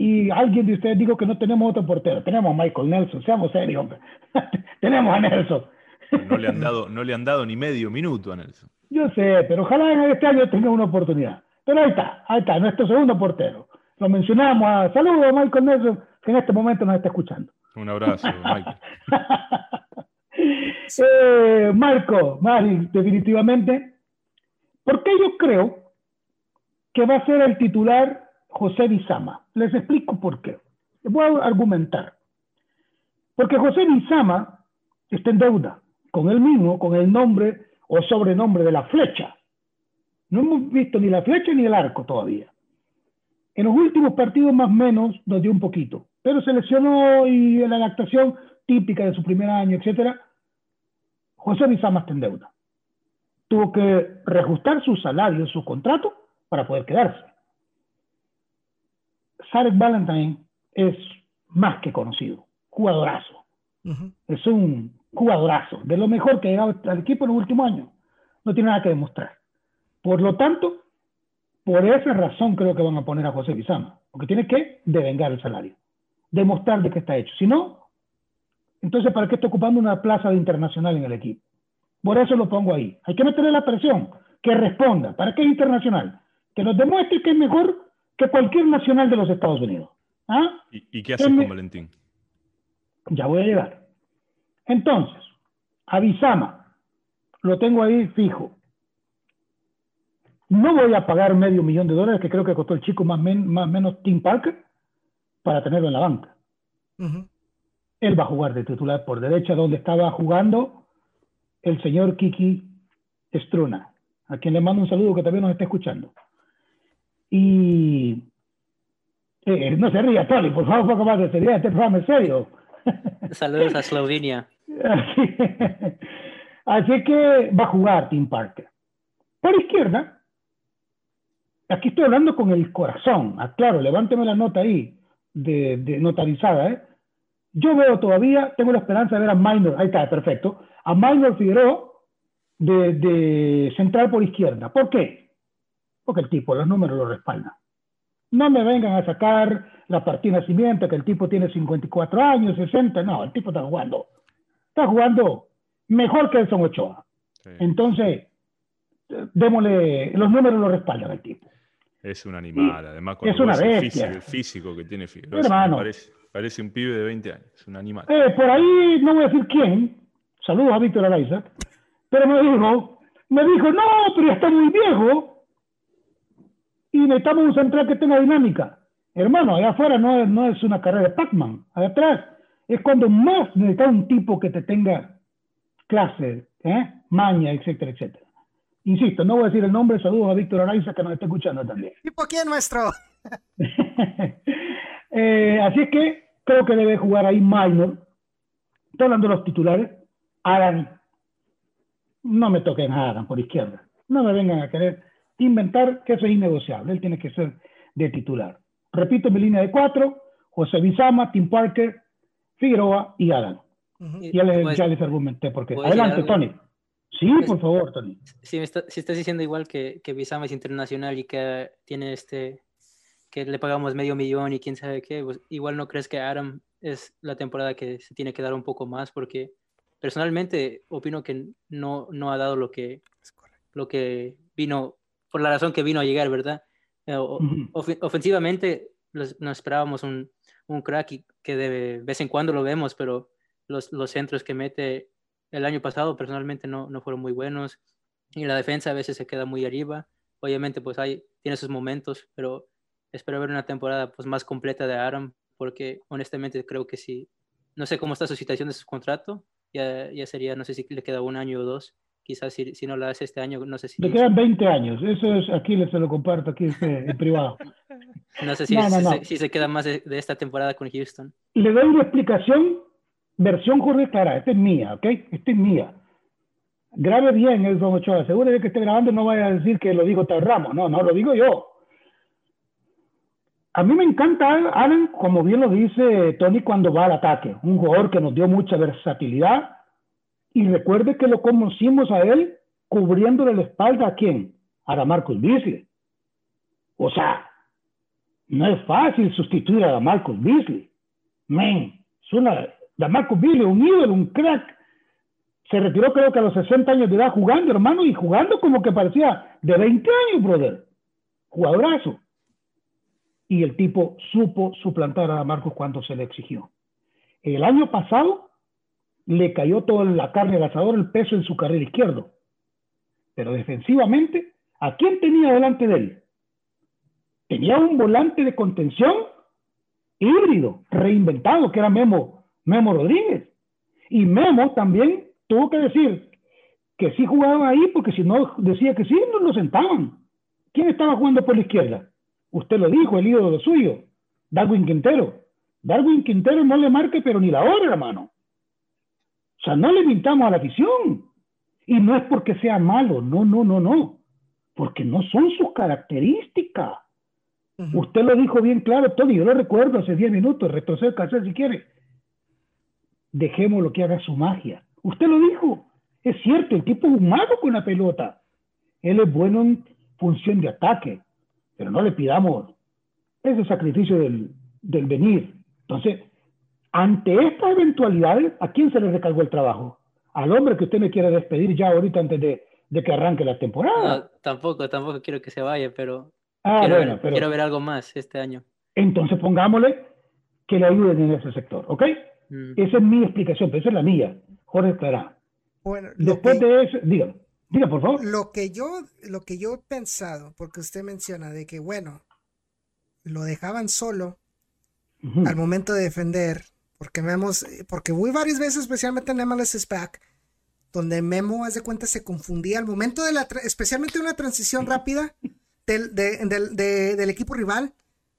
Y alguien de ustedes dijo que no tenemos otro portero. Tenemos a Michael Nelson, seamos serios, hombre. <laughs> tenemos a Nelson. no, le han dado, no le han dado ni medio minuto a Nelson. Yo sé, pero ojalá en este año tenga una oportunidad. Pero ahí está, ahí está, nuestro segundo portero lo mencionamos. Saludos a Michael Nelson, que en este momento nos está escuchando. Un abrazo, <laughs> Michael. eh, Marco, Mari, definitivamente. ¿Por qué yo creo que va a ser el titular José Bizama? Les explico por qué. Les voy a argumentar. Porque José Bizama está en deuda con él mismo, con el nombre o sobrenombre de la flecha. No hemos visto ni la flecha ni el arco todavía. En los últimos partidos más o menos nos dio un poquito, pero se lesionó y en la adaptación típica de su primer año, etcétera, José Bizama está en deuda. Tuvo que reajustar su salario, su contrato, para poder quedarse. Sarek Valentine es más que conocido, jugadorazo. Es un jugadorazo, de lo mejor que ha llegado al equipo en los últimos años. No tiene nada que demostrar. Por lo tanto, por esa razón creo que van a poner a José Bizama, porque tiene que devengar el salario, demostrar de qué está hecho. Si no, entonces ¿para qué está ocupando una plaza de internacional en el equipo? Por eso lo pongo ahí. Hay que meterle la presión, que responda. ¿Para qué es internacional? Que nos demuestre que es mejor que cualquier nacional de los Estados Unidos. ¿Ah? ¿Y, qué haces con Valentín? Ya voy a llegar. Entonces, a Bizama, lo tengo ahí fijo. no voy a pagar medio millón de dólares, que creo que costó el chico más o más menos Tim Parker, para tenerlo en la banca. Él va a jugar de titular por derecha, donde estaba jugando el señor Kiki Struna, a quien le mando un saludo que también nos está escuchando. Y eh, no se ría, Tony, por favor, un poco más de seriedad, este programa es serio. <laughs> Saludos a Eslovenia. <laughs> Así que va a jugar Tim Parker. Por izquierda, aquí estoy hablando con el corazón. Ah, claro, levánteme la nota ahí, de, notarizada. ¿eh? Yo veo todavía, tengo la esperanza de ver a Minor, ahí está, perfecto, a Minor Figueroa de, de central por izquierda. ¿Por qué? Porque el tipo, los números lo respaldan. No me vengan a sacar la partida de nacimiento, que el tipo tiene 54 años, 60. No, el tipo está jugando. Está jugando mejor que Elson Ochoa. Entonces, démosle, los números lo respaldan al tipo. Es un animal, además con es una bestia. El, físico, que tiene Figueroa. Parece, parece, un pibe de 20 años, es un animal. Eh, por ahí no voy a decir quién, saludos a Víctor Araiza, pero me dijo, me dijo, no, pero ya está muy viejo y necesitamos un central que tenga dinámica. Hermano, allá afuera no, no es una carrera de Pac-Man, allá atrás es cuando más necesitas un tipo que te tenga clase, ¿eh? maña, etcétera, etcétera. Insisto, no voy a decir el nombre, saludos a Víctor Araiza que nos está escuchando también. ¿Tipo quién, nuestro? <laughs> eh, así es que creo que debe jugar ahí Minor. Estoy hablando de los titulares. Adam, no me toquen a Adam por izquierda. No me vengan a querer inventar que eso es innegociable. Él tiene que ser de titular. Repito mi línea de cuatro. José Bizama, Tim Parker, Figueroa y Adam. ya, les, pues, ya, les, argumenté porque. Adelante, Tony. Sí, pues, por favor, Tony. Si, estás diciendo igual que, que Bizama es internacional y que tiene este que le pagamos medio millón y quién sabe qué, pues igual no crees que Adam es la temporada que se tiene que dar un poco más porque personalmente opino que no, no ha dado lo que, lo que vino por la razón que vino a llegar, ¿verdad? Eh, ofensivamente nos esperábamos un, un crack y que de vez en cuando lo vemos, pero los, los centros que mete el año pasado personalmente no, no fueron muy buenos. Y la defensa a veces se queda muy arriba. Obviamente pues hay, tiene sus momentos, pero espero ver una temporada pues más completa de Aaron porque honestamente creo que si, no sé cómo está su situación de su contrato, ya, ya sería, no sé si le queda un año o dos, quizás si, si, no lo hace este año, no sé si... Le quedan 20 años, eso es, aquí se lo comparto, aquí en privado. <laughs> no sé si, si, se queda más de, esta temporada con Houston. Le doy una explicación, versión Jorge Clara, esta es mía, ¿ok? Esta es mía. Grabe bien el Don Ochoa, seguro de que esté grabando no vaya a decir que lo digo tal ramo, no, no, lo digo yo. A mí me encanta Allen, como bien lo dice Tony, cuando va al ataque. Un jugador que nos dio mucha versatilidad, y recuerde que lo conocimos a él cubriéndole la espalda a quién? A Marcus Beasley. O sea, no es fácil sustituir a Marcus Beasley. Men, es una, Marcus Beasley, un ídolo, un crack. Se retiró creo que a los 60 años de edad jugando, hermano, y jugando como que parecía de 20 años, brother. Jugadorazo. Y el tipo supo suplantar a Marcus cuando se le exigió. El año pasado le cayó toda la carne al asador, el peso en su carril izquierdo. Pero defensivamente, ¿a quién tenía delante de él? Tenía un volante de contención híbrido, reinventado, que era Memo, Memo Rodríguez. Y Memo también tuvo que decir que sí jugaba ahí, porque si no decía que sí, no lo sentaban. ¿Quién estaba jugando por la izquierda? Usted lo dijo, el ídolo suyo, Darwin Quintero. Darwin Quintero no le marque, pero ni la hora, hermano. O sea, no le mintamos a la afición. Y no es porque sea malo, no, no, no, no. Porque no son sus características. Usted lo dijo bien claro, Tony, yo lo recuerdo hace 10 minutos, retroceda si quiere. Dejemos lo que haga su magia. Usted lo dijo. Es cierto, el tipo es un mago con la pelota. Él es bueno en función de ataque, pero no le pidamos ese sacrificio del, del venir. Entonces, ante estas eventualidades, ¿a quién se le recargó el trabajo? Al hombre que usted me quiere despedir ya ahorita antes de, que arranque la temporada. No, tampoco, tampoco quiero que se vaya, pero, ah, quiero, ver, quiero ver algo más este año. Entonces pongámosle que le ayuden en ese sector, ¿ok? Mm. Esa es mi explicación, pero esa es la mía, Jorge Clará. Bueno, Después de eso, dígame. Diga, por favor. Lo que yo, lo que yo he pensado, porque usted menciona de que, bueno, lo dejaban solo al momento de defender, porque vemos, porque voy varias veces, especialmente en MLS SPAC, donde Memo, haz de cuenta, se confundía al momento de la, especialmente una transición rápida del, del equipo rival,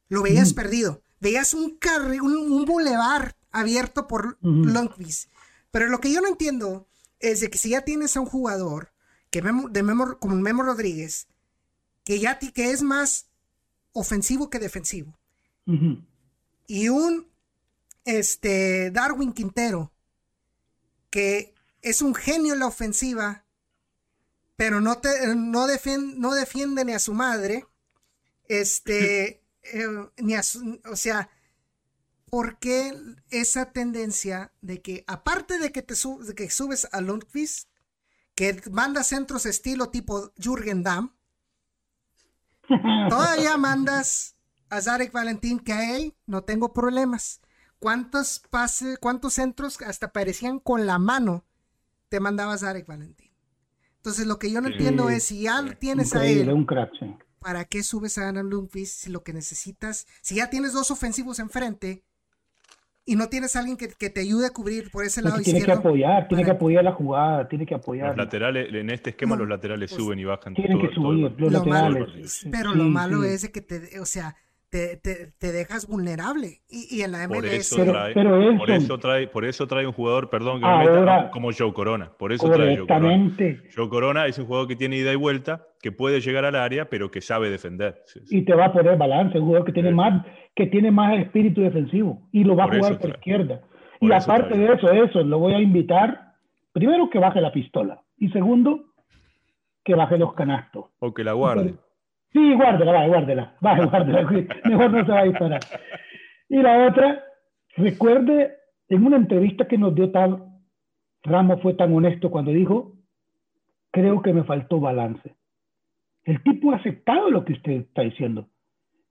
lo veías perdido. Veías un, carril, un, un bulevar abierto por Lundqvist. Pero lo que yo no entiendo es de que si ya tienes a un jugador que de Memo, como Memo Rodríguez, que ya que es más ofensivo que defensivo, y un este, Darwin Quintero, que es un genio en la ofensiva, pero no, te, no, no defiende ni a su madre, este, <laughs> eh, ni a o sea, ¿por qué esa tendencia de que, aparte de que te que subes a Lundqvist, que manda centros estilo tipo Jürgen Damm, todavía mandas a Zarek Valentín, que a él no tengo problemas. ¿Cuántos pases, cuántos centros hasta parecían con la mano te mandaba Zarek Valentín? Entonces lo que yo no entiendo es si ya tienes a él, un crack, ¿para qué subes a Adam Lundqvist si lo que necesitas, si ya tienes dos ofensivos enfrente, y no tienes a alguien que, que, te ayude a cubrir por ese lado tiene izquierdo. Tiene que apoyar, tiene que apoyar la jugada, tiene que apoyar. Los laterales, en este esquema los laterales pues, suben y bajan. Tienen que subir, los laterales. pero lo malo es de que te, o sea, te, te, te, dejas vulnerable. Y, y en la MLS. Por eso, trae, por, eso trae, por eso trae un jugador, perdón, que me meta, como Joe Corona. Por eso trae Joe Corona. Joe Corona es un jugador que tiene ida y vuelta, que puede llegar al área, pero que sabe defender. Y te va a poner balance, un jugador que tiene, más, que tiene más espíritu defensivo y lo va a jugar por izquierda. y aparte de eso, eso, lo voy a invitar, primero que baje la pistola y segundo, que baje los canastos. O que la guarde. Sí, guárdela, va, guárdela, va, guárdela, mejor no se va a disparar. Y la otra, recuerde, en una entrevista que nos dio tal, Ramos fue tan honesto cuando dijo, creo que me faltó balance. El tipo ha aceptado lo que usted está diciendo,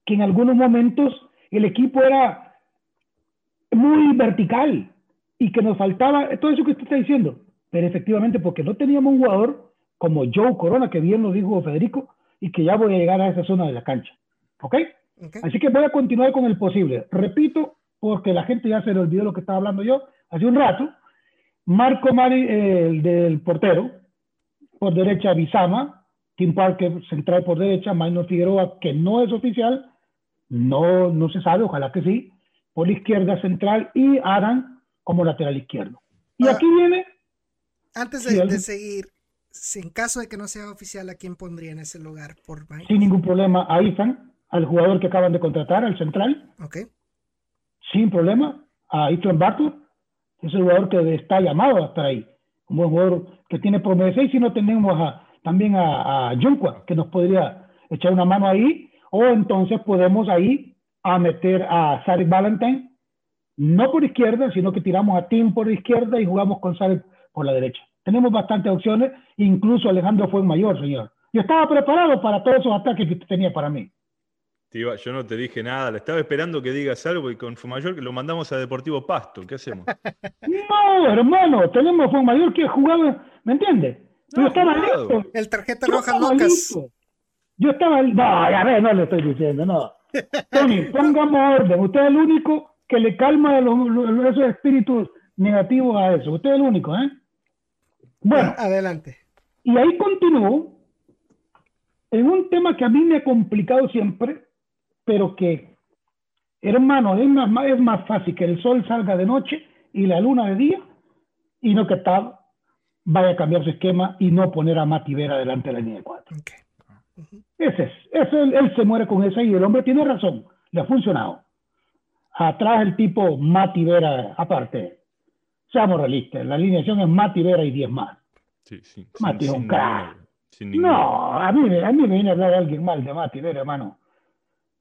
que en algunos momentos el equipo era muy vertical y que nos faltaba todo eso que usted está diciendo, pero efectivamente porque no teníamos un jugador como Joe Corona, que bien lo dijo Federico, y que ya voy a llegar a esa zona de la cancha. ¿Ok? Así que voy a continuar con el posible. Repito, porque la gente ya se le olvidó lo que estaba hablando yo hace un rato. Marco Mari, el del portero, por derecha Bizama, Tim Parker central por derecha, Maynor Figueroa, que no es oficial, no, no se sabe, ojalá que sí, por la izquierda central y Adam como lateral izquierdo. Y aquí viene... Antes de, de seguir, en caso de que no sea oficial, ¿a quién pondría en ese lugar? Por Sin ningún problema, a Ethan, al jugador que acaban de contratar, al central. Ok. Sin problema, a Ethan Barton, es el jugador que está llamado a estar ahí. Un buen jugador que tiene promesa. Y si no tenemos a, también a, a Junkwa, que nos podría echar una mano ahí, o entonces podemos ahí a meter a Sarek Valentine, no por izquierda, sino que tiramos a Tim por izquierda y jugamos con Sarek por la derecha. Tenemos bastantes opciones, incluso Alejandro fue mayor, señor. Yo estaba preparado para todos esos ataques que usted tenía para mí. yo no te dije nada, le estaba esperando que digas algo y con Fumayor que lo mandamos a Deportivo Pasto. ¿Qué hacemos? <laughs> No, hermano, tenemos Mayor que jugaba, ¿me entiendes? yo estaba listo. El tarjeta roja locas. Yo estaba. No, a ver, no le estoy diciendo, no. <laughs> Tony, pongamos orden. Usted es el único que le calma esos espíritus negativos a eso. Usted es el único, ¿eh? Bueno, adelante. Y ahí continuó en un tema que a mí me ha complicado siempre, pero que, hermano, es más, es más fácil que el sol salga de noche y la luna de día, y no que tal vaya a cambiar su esquema y no poner a Mati Vera delante de la línea de cuatro. Ese es, ese, él, se muere con ese y el hombre tiene razón, le ha funcionado. Atrás el tipo Mati Vera, aparte, seamos realistas, la alineación es Mati Vera y 10 más. Sí, sí. Mati es un crack. No, a mí, a mí me viene a hablar alguien mal de Mati Vera, hermano.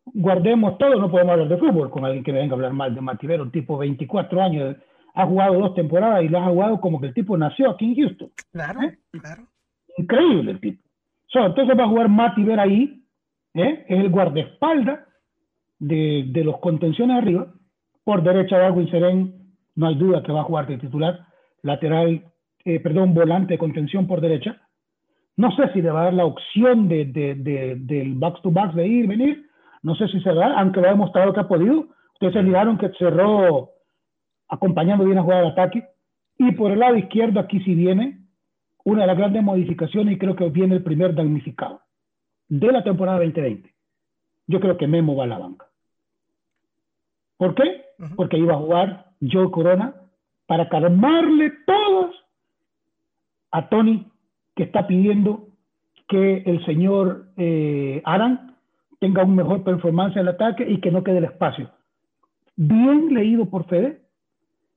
Guardemos todo, no podemos hablar de fútbol con alguien que venga a hablar mal de Mati Vera, un tipo de 24 años, ha jugado dos temporadas y lo ha jugado como que el tipo nació aquí en Houston. Claro, ¿Eh? claro. Increíble el tipo. entonces va a jugar Mati Vera ahí, ¿eh? es el guardaespaldas de, de los contenciones arriba. Por derecha, Darwin Seren no hay duda que va a jugar de titular, lateral, eh, perdón, volante de contención por derecha. No sé si le va a dar la opción de, del box to box de ir, venir. No sé si se va, aunque lo ha demostrado que ha podido. Ustedes se miraron que cerró acompañando bien a jugar de ataque. Y por el lado izquierdo, aquí sí viene una de las grandes modificaciones y creo que viene el primer damnificado de la temporada 2020. Yo creo que Memo va a la banca. ¿Por qué? Porque iba a jugar Joe Corona para calmarle todos a Tony, que está pidiendo que el señor eh, Aran tenga un mejor performance en el ataque y que no quede el espacio. Bien leído por Fede,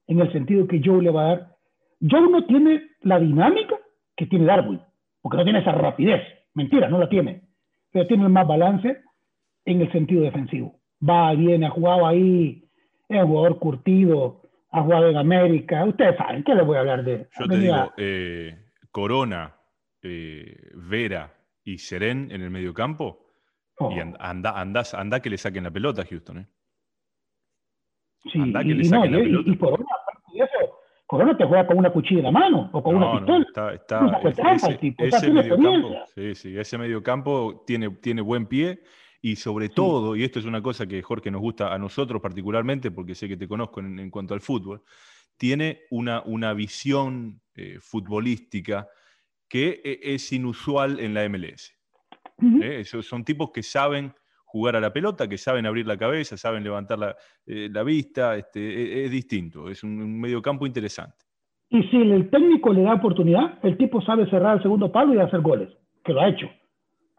en el sentido que Joe le va a dar. Joe no tiene la dinámica que tiene Darwin, porque no tiene esa rapidez. Mentira, no la tiene. Pero tiene más balance en el sentido defensivo. Va, viene, ha jugado ahí, es un jugador curtido, ha jugado en América. Ustedes saben, ¿qué les voy a hablar de? Yo te digo, eh, Corona, eh, Vera y Seren en el mediocampo. Y oh. anda, anda, anda, que le saquen la pelota a Houston, ¿eh? Sí, anda que le saquen la pelota. Y, Corona, eso, Corona te juega con una cuchilla en la mano o con una pistola. está, está, ese, ese mediocampo, sí, sí, ese mediocampo tiene, tiene buen pie y sobre todo, y esto es una cosa que Jorge nos gusta a nosotros particularmente, porque sé que te conozco en, cuanto al fútbol, tiene una, una visión eh, futbolística que e, es inusual en la MLS. ¿eh? son tipos que saben jugar a la pelota, que saben abrir la cabeza, saben levantar la, eh, vista, este, e, es, distinto, es un, un mediocampo interesante. Y si el técnico le da oportunidad, el tipo sabe cerrar el segundo palo y hacer goles, que lo ha hecho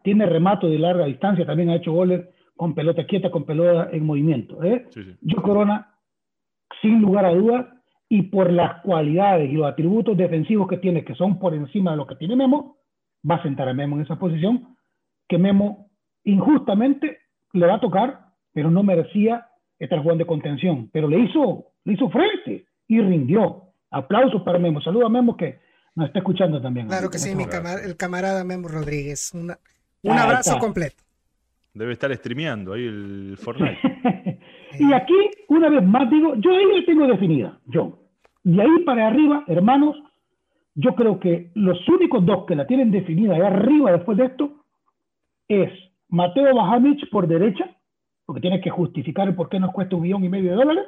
tiene remato de larga distancia, también ha hecho goles con pelota quieta, con pelota en movimiento. ¿eh? Yo Corona, sin lugar a dudas, y por las cualidades y los atributos defensivos que tiene, que son por encima de lo que tiene Memo, va a sentar a Memo en esa posición, que Memo injustamente le va a tocar, pero no merecía estar jugando de contención, pero le hizo, le hizo frente y rindió. Aplausos para Memo. Saludos a Memo que nos está escuchando también. Claro que sí, mi el camarada Memo Rodríguez. Una, un abrazo completo. Debe estar streameando ahí el Fortnite. <laughs> y aquí, una vez más, digo, yo ahí la tengo definida, yo. De ahí para arriba, hermanos, yo creo que los únicos dos que la tienen definida ahí arriba después de esto es Mateo Bajamich por derecha, porque tiene que justificar el por qué nos cuesta un millón y medio de dólares,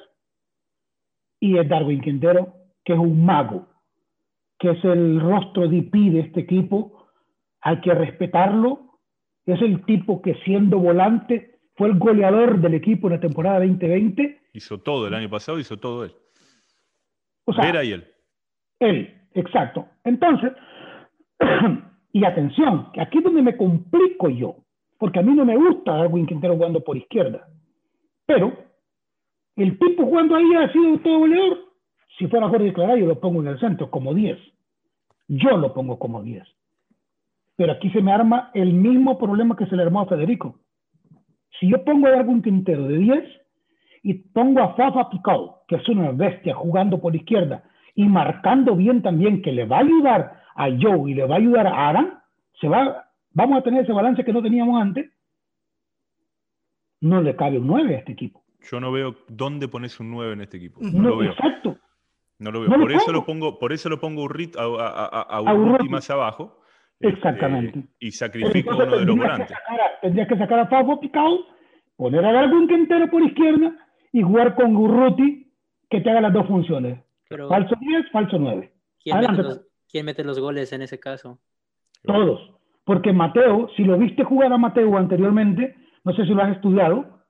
y es Darwin Quintero, que es un mago, que es el rostro de de este equipo, hay que respetarlo, es el tipo que siendo volante fue el goleador del equipo en la temporada 2020. Hizo todo el año pasado, hizo todo él. O sea, Era y él. Él, exacto. Entonces, <clears throat> y atención, que aquí es donde me complico yo, porque a mí no me gusta Darwin Quintero jugando por izquierda. Pero el tipo jugando ahí ha sido todo goleador. Si fuera Jorge Clara, yo lo pongo en el centro como 10. Yo lo pongo como 10. Pero aquí se me arma el mismo problema que se le armó a Federico. Si yo pongo a algún Quintero de 10 y pongo a Fafa Picao, que es una bestia jugando por izquierda y marcando bien también, que le va a ayudar a Joe y le va a ayudar a Aran, se va, vamos a tener ese balance que no teníamos antes. No le cabe un 9 a este equipo. Yo no veo dónde pones un 9 en este equipo. No, lo veo. Exacto. No lo veo. por, eso lo pongo, por eso lo pongo a, a, a, más abajo Exactamente. Este, y sacrifico uno de los volantes. Tendrías que sacar a Fabo Picao, poner a algún Quintero por izquierda y jugar con Gurruti que te haga las dos funciones. falso 10, falso 9. ¿quién mete, los, goles en ese caso? Todos. Porque Mateo, si lo viste jugar a Mateo anteriormente, no sé si lo has estudiado,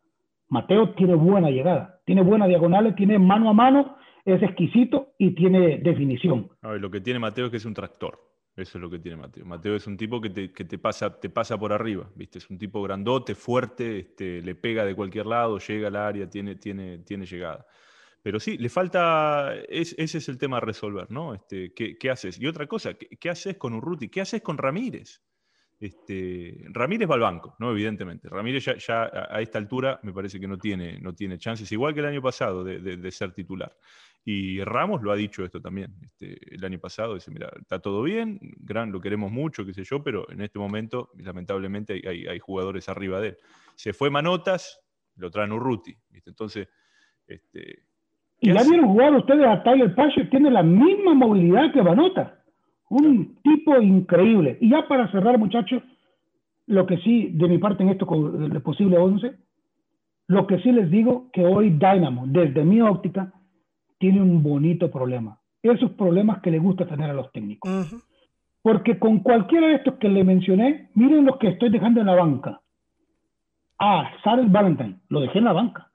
Mateo tiene buena llegada, tiene buena diagonales, tiene mano a mano, es exquisito y tiene definición. lo que tiene Mateo es que es un tractor. Eso es lo que tiene Mateo. Mateo es un tipo que te, pasa, te pasa por arriba, ¿viste? Es un tipo grandote, fuerte, este, le pega de cualquier lado, llega al área, tiene, tiene, tiene llegada. Pero sí, le falta, ese es el tema a resolver, ¿no? Este, ¿qué, haces? Y otra cosa, ¿qué, haces con Urruti? ¿Qué haces con Ramírez? Este, Ramírez va al banco, ¿no? Evidentemente. Ramírez ya, a esta altura me parece que no tiene, no tiene chances, igual que el año pasado, de ser titular. Y Ramos lo ha dicho esto también este, el año pasado, dice, mira, está todo bien, gran, lo queremos mucho, qué sé yo, pero en este momento, lamentablemente, hay, jugadores arriba de él. Se fue Manotas, lo traen Urruti, ¿viste? Entonces, este, Y ya vieron jugar ustedes a Tyler Pache, tiene la misma movilidad que Manotas. Un tipo increíble. Y ya para cerrar, muchachos, lo que sí, de mi parte en esto con el posible 11, lo que sí les digo que hoy Dynamo, desde mi óptica, tiene un bonito problema. Esos problemas que le gusta tener a los técnicos. Porque con cualquiera de estos que le mencioné, miren los que estoy dejando en la banca. Ah, Sarah Valentine, lo dejé en la banca.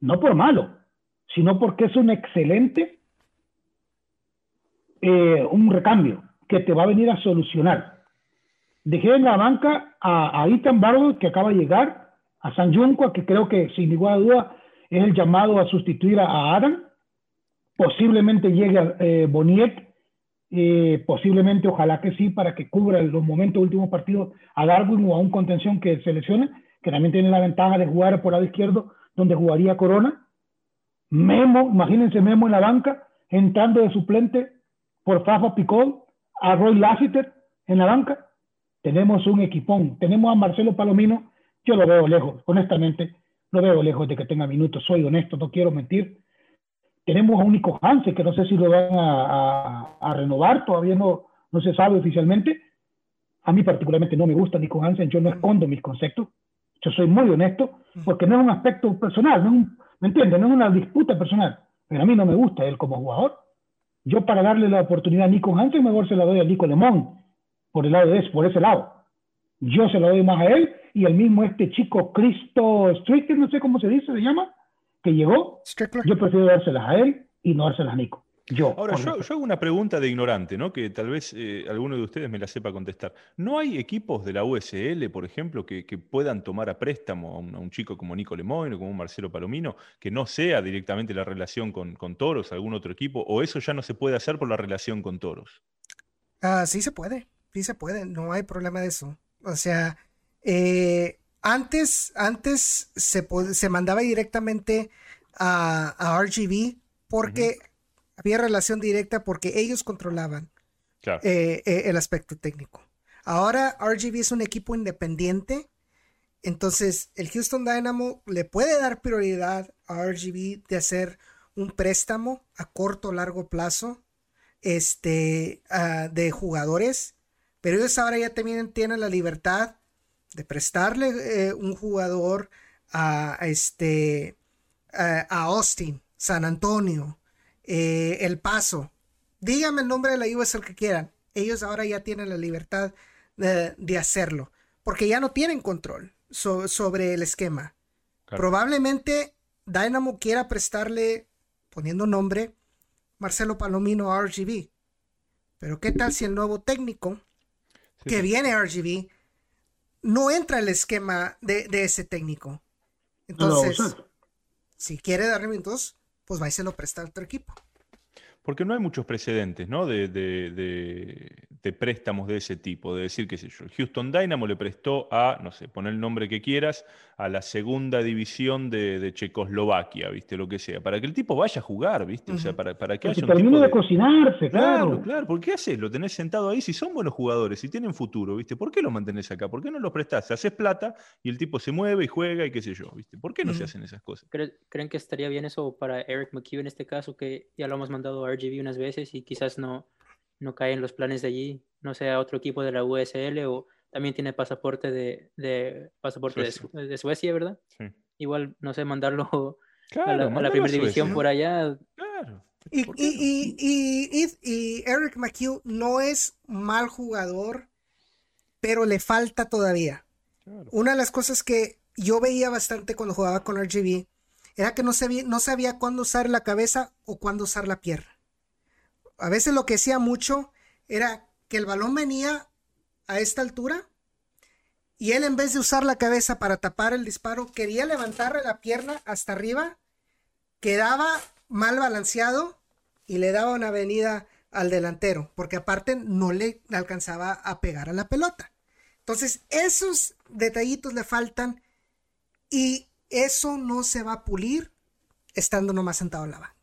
No por malo, sino porque es un excelente, eh, un recambio que te va a venir a solucionar. Dejé en la banca a, a Ethan que acaba de llegar, a San Junco, que creo que sin ninguna duda es el llamado a sustituir a Adam. Posiblemente llegue eh, Boniek, eh, posiblemente, ojalá que sí, para que cubra los momentos últimos partidos a Darwin o a un contención que seleccione, que también tiene la ventaja de jugar por lado izquierdo, donde jugaría Corona. Memo, imagínense Memo en la banca, entrando de suplente por Fafa Picol, a Roy Lassiter en la banca. Tenemos un equipón. Tenemos a Marcelo Palomino. Yo lo veo lejos, honestamente. Lo veo lejos de que tenga minutos. Soy honesto, no quiero mentir. Tenemos a un Nico Hansen, que no sé si lo van a, renovar, todavía no, no se sabe oficialmente. A mí particularmente no me gusta Nico Hansen, yo no escondo mis conceptos. Yo soy muy honesto, porque no es un aspecto personal, no es un, ¿me entiendes? No es una disputa personal. Pero a mí no me gusta él como jugador. Yo para darle la oportunidad a Nico Hansen, mejor se la doy a Nico Lemón, por el lado de ese, por ese lado. Yo se la doy más a él y el mismo este chico Cristo Strickler, no sé cómo se dice, se llama, que llegó. Yo prefiero dárselas a él y no dárselas a Nico. Ahora, yo, hago una pregunta de ignorante, ¿no? que tal vez eh, alguno de ustedes me la sepa contestar. ¿No hay equipos de la USL, por ejemplo, que, puedan tomar a préstamo a un, chico como Nico Lemoyne o como un Marcelo Palomino, que no sea directamente la relación con, Toros, algún otro equipo, o eso ya no se puede hacer por la relación con Toros? Ah, sí se puede, sí se puede, no hay problema de eso. O sea, eh, antes, antes se, se mandaba directamente a, RGB porque había relación directa porque ellos controlaban eh, eh, el aspecto técnico. Ahora RGB es un equipo independiente, entonces el Houston Dynamo le puede dar prioridad a RGB de hacer un préstamo a corto o largo plazo este, ah, de jugadores, pero ellos ahora ya también tienen la libertad de prestarle eh, un jugador a, este, a Austin, San Antonio, eh, el Paso. Dígame el nombre de la USL que quieran. Ellos ahora ya tienen la libertad de, hacerlo, porque ya no tienen control sobre el esquema. Probablemente Dynamo quiera prestarle, poniendo nombre, Marcelo Palomino a RGB. Pero ¿qué tal si el nuevo técnico que viene a RGB no entra el esquema de, ese técnico? Entonces, si quiere darle minutos, pues va y se lo presta a otro equipo. Porque no hay muchos precedentes, ¿no? De, de, préstamos de ese tipo, de decir, qué sé yo, Houston Dynamo le prestó a, no sé, pon el nombre que quieras, a la segunda división de, Checoslovaquia, ¿viste? Lo que sea, para que el tipo vaya a jugar, ¿viste? O sea, para, para que haya un termine de... cocinarse, claro. Claro, claro, ¿por qué haces? Lo tenés sentado ahí, si son buenos jugadores, si tienen futuro, ¿viste? ¿Por qué lo mantenés acá? ¿Por qué no los prestás? Haces plata y el tipo se mueve y juega y qué sé yo, ¿viste? ¿Por qué no se hacen esas cosas? ¿Creen que estaría bien eso para Eric McHugh en este caso, que ya lo hemos mandado a RGB unas veces y quizás no, no cae en los planes de allí, no sea otro equipo de la USL o también tiene pasaporte de, de pasaporte De, Suecia, ¿verdad? Igual, no sé, mandarlo <laughs> a la, primera división por allá. Claro. Y, y, y, y, Eric McHugh no es mal jugador, pero le falta todavía. Una de las cosas que yo veía bastante cuando jugaba con RGB era que no sabía, no sabía cuándo usar la cabeza o cuándo usar la pierna a veces lo que hacía mucho era que el balón venía a esta altura y él en vez de usar la cabeza para tapar el disparo, quería levantarle la pierna hasta arriba, quedaba mal balanceado y le daba una venida al delantero, porque aparte no le alcanzaba a pegar a la pelota. Entonces, esos detallitos le faltan y eso no se va a pulir estando nomás sentado en la banca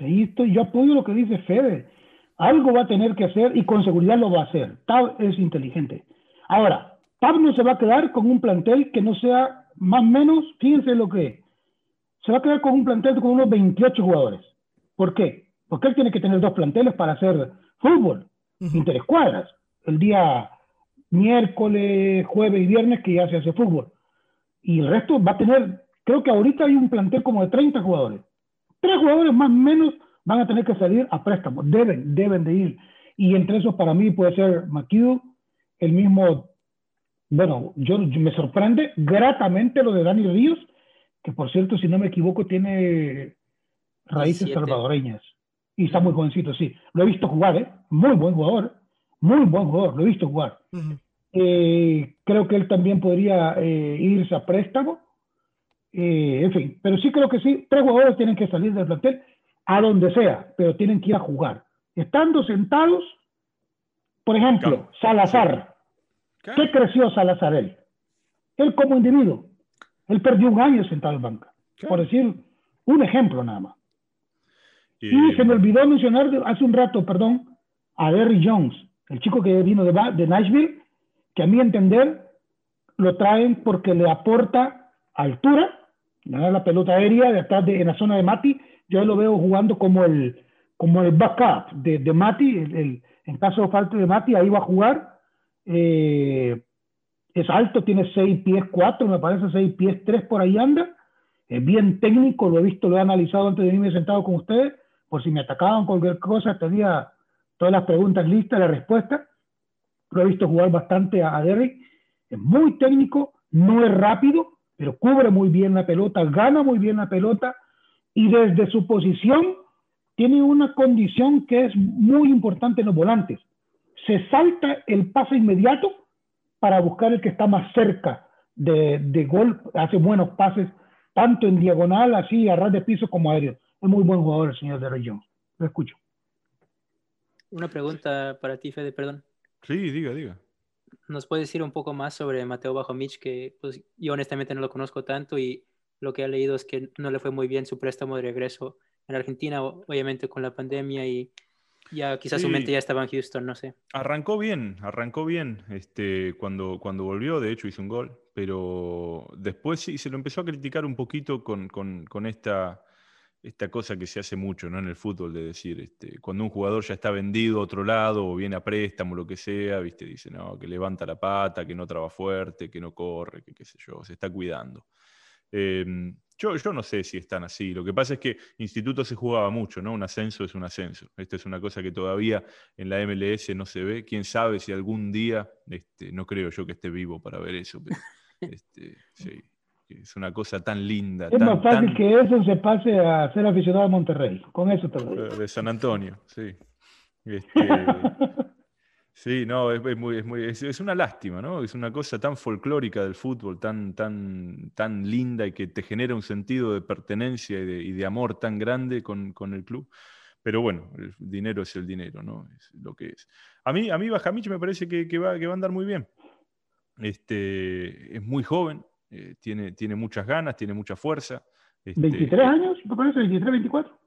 ahí estoy, yo apoyo lo que dice Fede. Algo va a tener que hacer y con seguridad lo va a hacer. Tab es inteligente. Ahora, Tab no se va a quedar con un plantel que no sea más o menos, fíjense lo que se va a quedar con un plantel con unos 28 jugadores. ¿Por qué? Porque él tiene que tener dos planteles para hacer fútbol. interescuadras. El día miércoles, jueves y viernes que ya se hace fútbol. Y el resto va a tener, creo que ahorita hay un plantel como de 30 jugadores. Tres jugadores más o menos van a tener que salir a préstamo. Deben, deben de ir. Y entre esos para mí puede ser McHugh, el mismo, bueno, yo, me sorprende gratamente lo de Dani Ríos, que por cierto, si no me equivoco, tiene raíces salvadoreñas. Y está muy jovencito, sí. Lo he visto jugar, ¿eh? Muy buen jugador. Muy buen jugador, lo he visto jugar. Eh, creo que él también podría eh, irse a préstamo. Eh, en fin, pero sí creo que sí, tres jugadores tienen que salir del plantel a donde sea, pero tienen que ir a jugar. Estando sentados, por ejemplo, Salazar. ¿Qué creció Salazar él? Él como individuo. Él perdió un año sentado en banca. Por decir un ejemplo nada más. Y, se me olvidó mencionar hace un rato, perdón, a Derry Jones, el chico que vino de, de Nashville, que a mi entender lo traen porque le aporta altura, la pelota aérea de atrás de, en la zona de Mati, yo lo veo jugando como el, como el backup de, de Mati, el, en caso de falta de Mati, ahí va a jugar. Eh, es alto, tiene 6 pies 4, me parece 6 pies 3 por ahí anda. Es bien técnico, lo he visto, lo he analizado antes de irme sentado con ustedes, por si me atacaban cualquier cosa, tenía todas las preguntas listas, la respuesta. Lo he visto jugar bastante a, a Derrick. Es muy técnico, no es rápido, pero cubre muy bien la pelota, gana muy bien la pelota y desde su posición tiene una condición que es muy importante en los volantes. Se salta el pase inmediato para buscar el que está más cerca de, de gol, hace buenos pases tanto en diagonal, así a ras de piso como aéreo. Es muy buen jugador el señor de Región. Lo escucho. Una pregunta para ti, Fede, perdón. Sí, diga, diga. ¿Nos puedes decir un poco más sobre Mateo Bajomich, que pues, yo honestamente no lo conozco tanto y lo que he leído es que no le fue muy bien su préstamo de regreso en Argentina, obviamente con la pandemia y ya quizás su mente ya estaba en Houston, no sé. Arrancó bien, arrancó bien este, cuando, cuando volvió, de hecho hizo un gol, pero después sí se lo empezó a criticar un poquito con, con, con esta, esta cosa que se hace mucho ¿no? en el fútbol, de decir, este, cuando un jugador ya está vendido a otro lado o viene a préstamo, lo que sea, ¿viste? dice, no, que levanta la pata, que no traba fuerte, que no corre, que qué sé yo, se está cuidando. Em, yo, yo, no sé si están así. Lo que pasa es que Instituto se jugaba mucho, ¿no? Un ascenso es un ascenso. Esto es una cosa que todavía en la MLS no se ve. Quién sabe si algún día, este, no creo yo que esté vivo para ver eso, pero <laughs> este, sí, es una cosa tan linda. Es más fácil que eso se pase a ser aficionado a Monterrey. Con eso te lo De San Antonio, sí. Este, <laughs> Sí, no, es, muy, es, muy, es, una lástima, ¿no? Es una cosa tan folclórica del fútbol, tan, tan, tan linda y que te genera un sentido de pertenencia y de, amor tan grande con, el club. Pero bueno, el dinero es el dinero, ¿no? Es lo que es. A mí, a mí Bajamich me parece que, va, que va a andar muy bien. Este, es muy joven, eh, tiene, tiene muchas ganas, tiene mucha fuerza. Este, ¿23 años? ¿Me parece? ¿23, 24?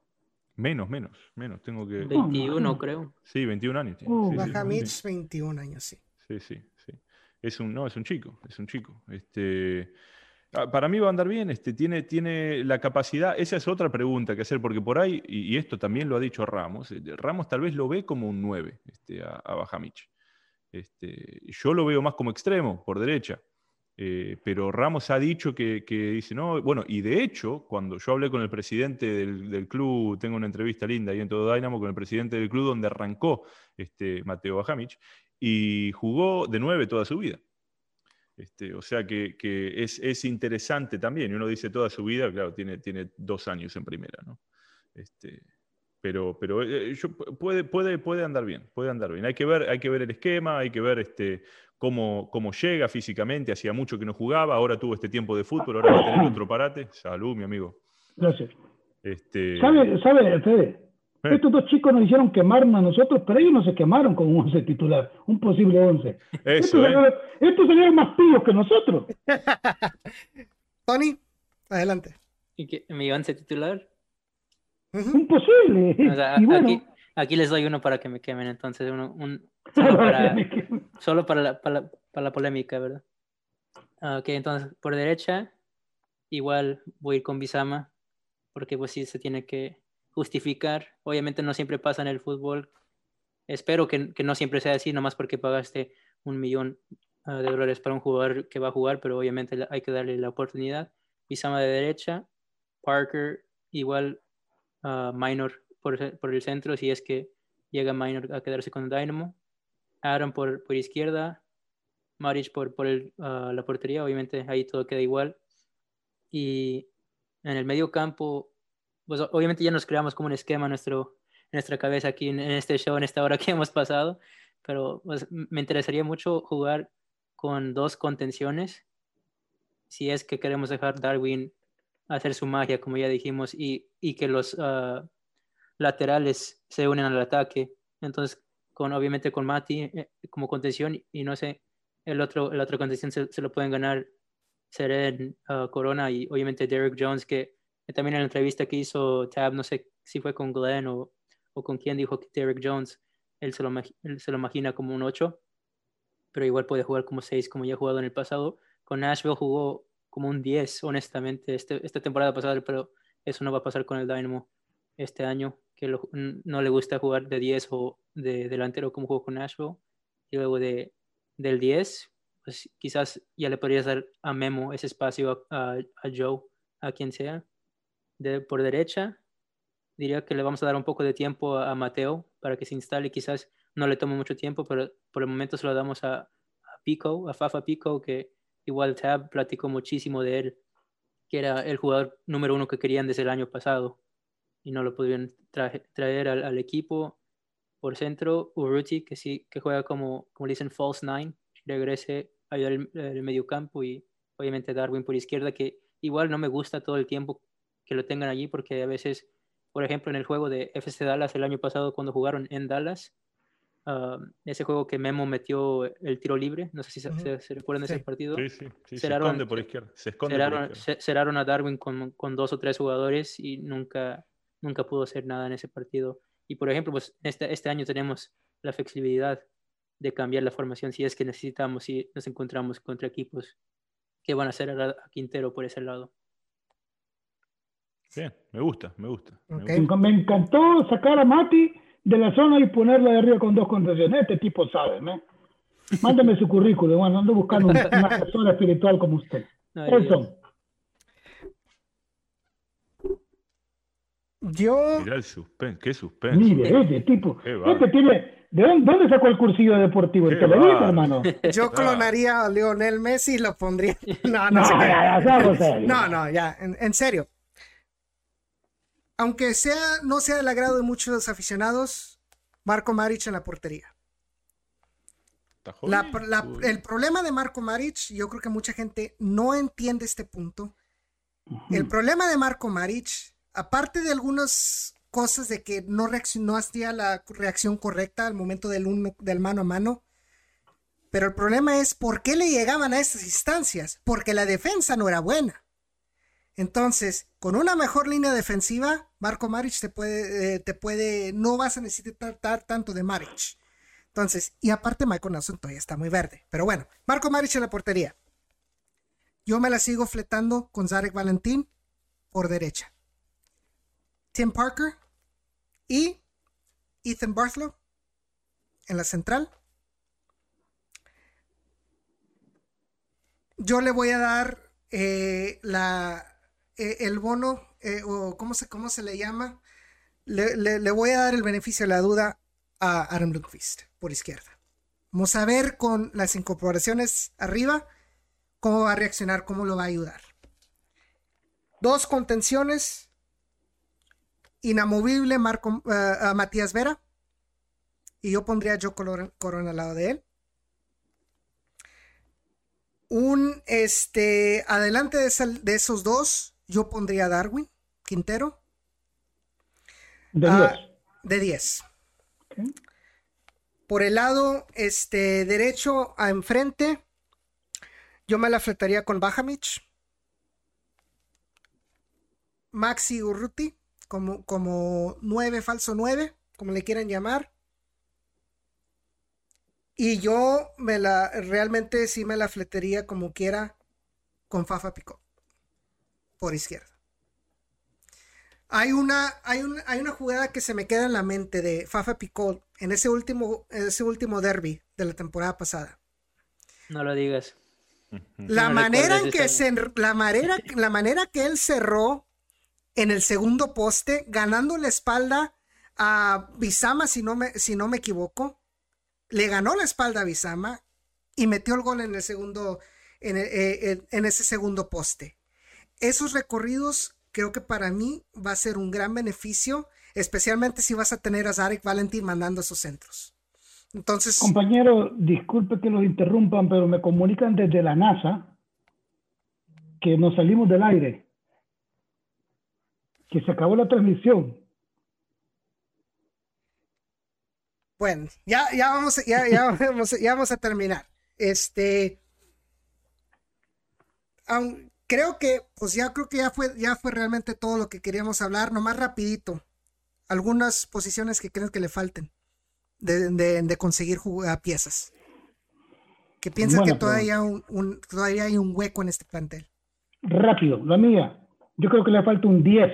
Menos, menos, menos. Tengo que. 21, creo. Sí, 21 años. Uh, Baja Mitch, 21 años, sí. Sí, sí, sí. Es un, no, es un chico, es un chico. Este, ah, para mí va a andar bien, este, tiene, tiene la capacidad, esa es otra pregunta que hacer, porque por ahí, y, esto también lo ha dicho Ramos, eh, Ramos tal vez lo ve como un 9 este, a, a Bajamich. Este, yo lo veo más como extremo, por derecha. Eh, pero Ramos ha dicho que, dice, no, bueno, y de hecho, cuando yo hablé con el presidente del, club, tengo una entrevista linda ahí en Todo Dynamo con el presidente del club donde arrancó este, Mateo Bajamich, y jugó de nueve toda su vida. Este, o sea que, es, interesante también, y uno dice toda su vida, claro, tiene, tiene dos años en primera, ¿no? Este, pero, pero eh, puede, puede, puede andar bien, puede andar bien. Hay que ver, hay que ver el esquema, hay que ver este, cómo, cómo llega físicamente, hacía mucho que no jugaba, ahora tuvo este tiempo de fútbol, ahora va a tener otro parate. Salud, mi amigo. Gracias. Este... ¿Sabe, sabe Fede? Eh. Estos dos chicos nos hicieron quemarnos a nosotros, pero ellos no se quemaron con un once titular, un posible once. Eso, estos, ¿eh? más pillos que nosotros. <laughs> Tony, adelante. ¿Y qué, mi once titular? Imposible. aquí, aquí, les doy uno para que me quemen, entonces uno, un, <laughs> Solo para, la, para, la, polémica, ¿verdad? Ah, ok, entonces por derecha, igual voy a ir con Bisama, porque pues sí se tiene que justificar. Obviamente no siempre pasa en el fútbol espero que, que, no siempre sea así, nomás porque pagaste un millón ah, de dólares para un jugador que va a jugar, pero obviamente hay que darle la oportunidad. Bisama de derecha, Parker igual Minor por, por, el centro, si es que llega Minor a quedarse con Dynamo. Aaron por, por izquierda, Maric por, por el, la portería, obviamente ahí todo queda igual. Y en el medio campo, pues obviamente ya nos creamos como un esquema en, nuestro, nuestra cabeza aquí en, este show, en esta hora <laughs> que hemos pasado, pero pues, me interesaría mucho jugar con dos contenciones, si es que queremos dejar Darwin hacer su magia, como ya dijimos, y, y que los uh, laterales se unen al ataque. Entonces, con, obviamente con Mati eh, como contención y no sé, el otro, el otro contención se, lo pueden ganar Seren uh, Corona y obviamente Derek Jones, que también en la entrevista que hizo Tab, no sé si fue con Glenn o, o con quién dijo que Derek Jones, él se, lo, él se lo imagina como un 8, pero igual puede jugar como 6, como ya ha jugado en el pasado. Con Nashville jugó como un 10, honestamente, este, esta temporada pasada, pero eso no va a pasar con el Dynamo este año, que no le gusta jugar de 10 o de delantero como jugó con Nashville. Y luego de, del 10, pues quizás ya le podrías dar a Memo ese espacio a, Joe, a quien sea. De, por derecha, diría que le vamos a dar un poco de tiempo a, Mateo para que se instale. Quizás no le tome mucho tiempo, pero por el momento se lo damos a Pico, a Fafa Pico, que igual Tab platicó muchísimo de él, que era el jugador número uno que querían desde el año pasado y no lo pudieron traer al, equipo. Por centro, Uruti, que sí, que juega como, como dicen, false nine, regrese a ayudar el, el medio campo y obviamente Darwin por izquierda, que igual no me gusta todo el tiempo que lo tengan allí porque a veces, por ejemplo, en el juego de FC Dallas el año pasado cuando jugaron en Dallas, uh, ese juego que Memo metió el tiro libre, no sé si uh -huh. se, se, recuerdan de sí. ese partido. Sí, sí, sí. Cerraron, se esconde por izquierda. Se esconde cerraron, por izquierda. cerraron a Darwin con, con, dos o tres jugadores y nunca, nunca pudo hacer nada en ese partido. Y por ejemplo, pues este, este año tenemos la flexibilidad de cambiar la formación si es que necesitamos, si nos encontramos contra equipos que van a hacer a, Quintero por ese lado. Bien, me gusta, me gusta. Okay. Me, gusta. me, encantó sacar a Mati de la zona y ponerla de arriba con dos contenciones. Este tipo sabe, ¿me? Mándame su currículum, bueno, ando buscando una, una persona espiritual como usted. <laughs> Eso. Yo. Mirá el suspense, qué suspense. Mire, este tipo, este tiene, ¿De dónde, sacó el cursillo deportivo? ¿En Televisa, hermano? <laughs> Yo clonaría a Lionel Messi y lo pondría. <laughs> No, no, no, ya, ya, no, no, ya, en, en, serio. Aunque sea, no sea del agrado de muchos aficionados, Marco Maric en la portería. La, la, el problema de Marco Maric, yo creo que mucha gente no entiende este punto. Uh -huh. El problema de Marco Maric, aparte de algunos cosas de que no, no hacía la reacción correcta al momento del, uno, del mano a mano. Pero el problema es por qué le llegaban a estas instancias. Porque la defensa no era buena. Entonces, con una mejor línea defensiva, Marco Maric te puede, eh, te puede, no vas a necesitar tanto de Maric. Entonces, y aparte Michael Nelson todavía está muy verde. Pero bueno, Marco Maric en la portería. Yo me la sigo fletando con Zarek Valentín por derecha. Tim Parker y Ethan Barthlow en la central. Yo le voy a dar eh, la, eh, el bono, eh, o ¿cómo se, cómo se le llama. Le, le, voy a dar el beneficio de la duda a Aaron Lundqvist por izquierda. Vamos a ver con las incorporaciones arriba cómo va a reaccionar, cómo lo va a ayudar. Dos contenciones inamovible Marco, uh, a Matías Vera. Y yo pondría a Joe Corona al lado de él. Un, este, adelante de esos dos, yo pondría a Darwin Quintero. De 10. Uh, de 10. Okay. Por el lado este, derecho a enfrente, yo me la fletaría con Bajamich. Maxi Urruti como, como 9, falso 9, como le quieran llamar. Y yo me la, realmente sí me la fletería como quiera con Fafa Pico, por izquierda. Hay una, hay, hay una jugada que se me queda en la mente de Fafa Picot en ese último, ese último derby de la temporada pasada. No lo digas. La manera en que se, la manera, la manera que él cerró en el segundo poste, ganando la espalda a Bizama, si no me, si no me equivoco. Le ganó la espalda a Bizama y metió el gol en el segundo, en, eh, en ese segundo poste. Esos recorridos creo que para mí va a ser un gran beneficio, especialmente si vas a tener a Zarek Valentín mandando esos centros. Entonces. Compañero, disculpe que los interrumpan, pero me comunican desde la NASA que nos salimos del aire, que se acabó la transmisión. Bueno, ya, ya vamos, ya, ya, <laughs> vamos, ya vamos a terminar. Este, creo que, pues ya creo que ya fue, ya fue realmente todo lo que queríamos hablar, nomás rapidito. Algunas posiciones que creen que le falten de, conseguir piezas. Que piensan que todavía, un, todavía hay un hueco en este plantel. Rápido, la mía. Yo creo que le falta un 10,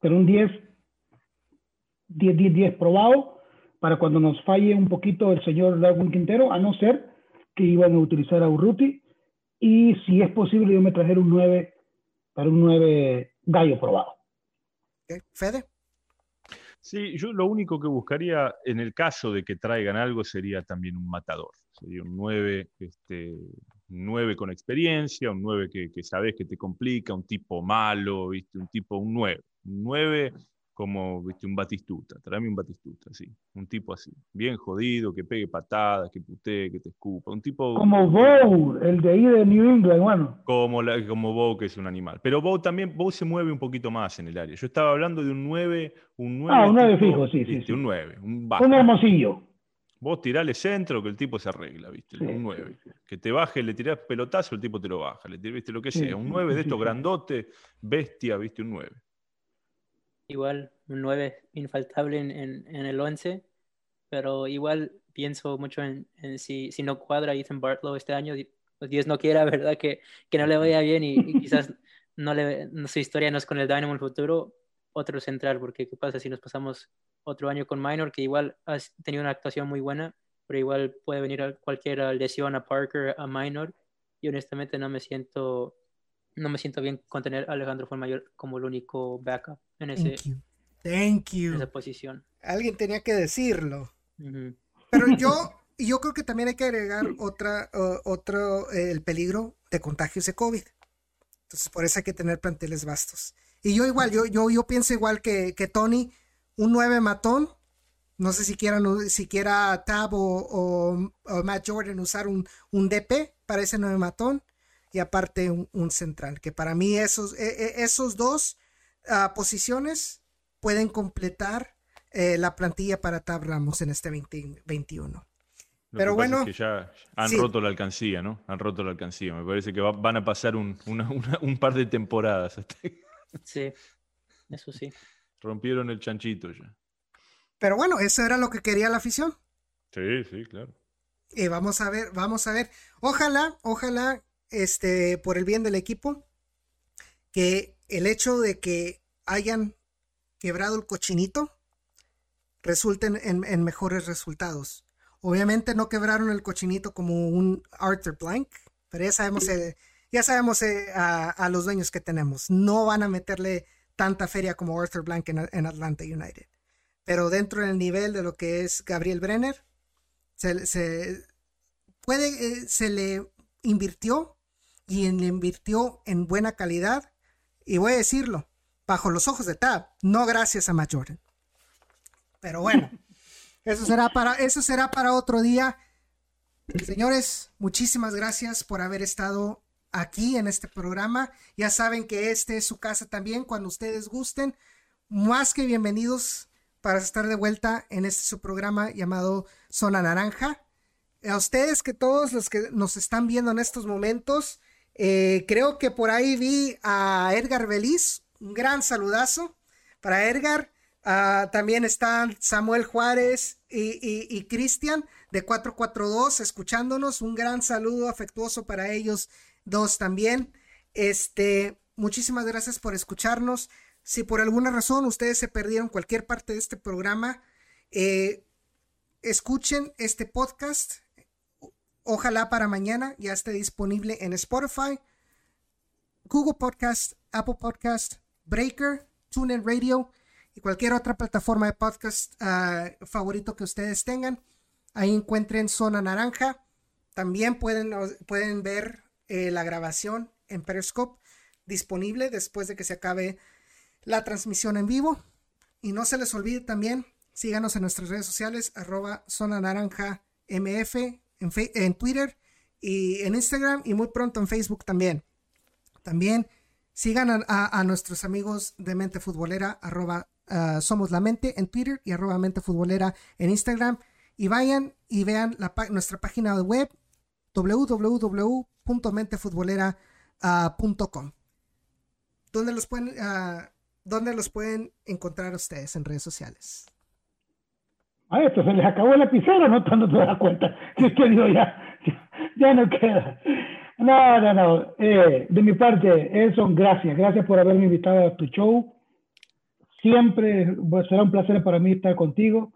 pero un 10, 10, 10, 10 probado para cuando nos falle un poquito el señor Darwin Quintero, a no ser que iban a utilizar a Urruti y si es posible, yo me trajera un 9 para un 9 gallo probado. Fede. Sí, yo lo único que buscaría en el caso de que traigan algo sería también un matador. Sería un 9, este, 9 con experiencia, un 9 que, que sabes que te complica, un tipo malo, ¿viste? un tipo, un 9. Un 9 como ¿viste? un batistuta, tráeme un batistuta, sí, un tipo así, bien jodido, que pegue patadas, que putee, que te escupa, un tipo... Como Bow, el de ahí de New England, bueno. Como, la, como Bow, que es un animal. Pero Bow también, Bow se mueve un poquito más en el área. Yo estaba hablando de un 9, un 9... Ah, un 9 fijo, sí, sí, sí, Un 9, un Un hermosillo. Vos tirale centro que el tipo se arregla, ¿viste? un 9. Que te baje, le tirás pelotazo, el tipo te lo baja. Le tirás, ¿viste? Lo que sea. un 9 de estos grandotes, bestia, ¿viste? Un 9 igual un 9 infaltable en, en, el 11, pero igual pienso mucho en, si, si, no cuadra Ethan Bartlow este año, pues Dios no quiera, <laughs> ¿verdad? Que, que no le vaya bien y, quizás <laughs> no le, su historia no es con el Dynamo en el futuro, otro central, porque ¿qué pasa si nos pasamos otro año con Minor, que igual ha tenido una actuación muy buena, pero igual puede venir a cualquier lesión a Parker, a Minor, y honestamente no me siento no me siento bien con tener a Alejandro Mayor como el único backup en, ese, Thank you. esa posición. Alguien tenía que decirlo. Pero <laughs> yo, yo creo que también hay que agregar otra, otro, el peligro de contagios de COVID. Entonces, por eso hay que tener planteles vastos. Y yo igual, yo, yo, yo pienso igual que, que Tony, un 9 matón. No sé si quieran, si quiera Tab o, Matt Jordan usar un, un DP para ese 9 matón y aparte un, central, que para mí esos, e, e, esos dos uh, posiciones pueden completar eh, la plantilla para Tab Ramos en este 2021. Pero bueno. que ya han roto la alcancía, ¿no? Han roto la alcancía. Me parece que van a pasar un, un par de temporadas. <laughs> Sí, eso sí. Rompieron el chanchito ya. Pero bueno, eso era lo que quería la afición. Sí, sí, claro. Y vamos a ver, vamos a ver. Ojalá, ojalá este, por el bien del equipo, que el hecho de que hayan quebrado el cochinito resulten en, mejores resultados. Obviamente no quebraron el cochinito como un Arthur Blank, pero ya sabemos, eh, ya sabemos eh, a, los dueños que tenemos. No van a meterle tanta feria como Arthur Blank en, Atlanta United. Pero dentro del nivel de lo que es Gabriel Brenner, se, puede, eh, se le invirtió y le invirtió en buena calidad. Y voy a decirlo, bajo los ojos de Tab, no gracias a Matt Pero bueno, <laughs> eso será para, eso será para otro día. Señores, muchísimas gracias por haber estado aquí en este programa. Ya saben que este es su casa también cuando ustedes gusten. Más que bienvenidos para estar de vuelta en este su programa llamado Zona Naranja. A ustedes que todos los que nos están viendo en estos momentos, eh, creo que por ahí vi a Edgar Beliz, un gran saludazo para Edgar. Ah, también están Samuel Juárez y, Cristian de 442 escuchándonos. Un gran saludo afectuoso para ellos dos también. Este, muchísimas gracias por escucharnos. si por alguna razón ustedes se perdieron cualquier parte de este programa, eh, escuchen este podcast. Ojalá para mañana ya esté disponible en Spotify, Google Podcast, Apple Podcast, Breaker, TuneIn Radio y cualquier otra plataforma de podcast ah, favorito que ustedes tengan. Ahí encuentren Zona Naranja. También pueden, pueden ver eh, la grabación en Periscope disponible después de que se acabe la transmisión en vivo. Y no se les olvide también, síganos en nuestras redes sociales, arroba Zona Naranja MF en, Twitter y en Instagram y muy pronto en Facebook también. También sigan a, nuestros amigos de Mente Futbolera, arroba ah, Somos la Mente en Twitter y arroba Mente Futbolera en Instagram. Y vayan y vean nuestra página web www.mentefutbolera.com. ¿Dónde los pueden, uh, ¿Dónde los pueden encontrar ustedes en redes sociales? A esto se les acabó la lapicero, no te das cuenta. Si usted dijo ya, ya no queda. No, no, no. Eh, de mi parte, Edson, gracias. Gracias por haberme invitado a tu show. Siempre será un placer para mí estar contigo.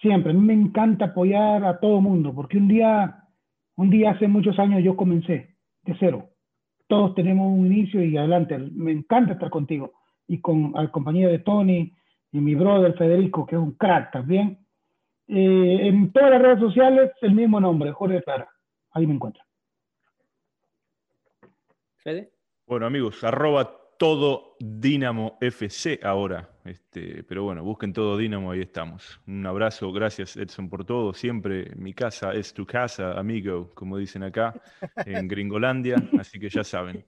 Siempre. A mí me encanta apoyar a todo mundo, porque un día un día hace muchos años yo comencé de cero. Todos tenemos un inicio y adelante. Me encanta estar contigo y con la compañía de Tony y mi brother Federico, que es un crack también. Eh, en todas las redes sociales, el mismo nombre, Jorge Clara. Ahí me encuentro. Fede. Bueno, amigos, arroba todo Dinamo FC ahora. Este, pero bueno, busquen todo Dinamo, ahí estamos. Un abrazo, gracias Edson por todo. Siempre mi casa es tu casa, amigo, como dicen acá, en Gringolandia, así que ya saben.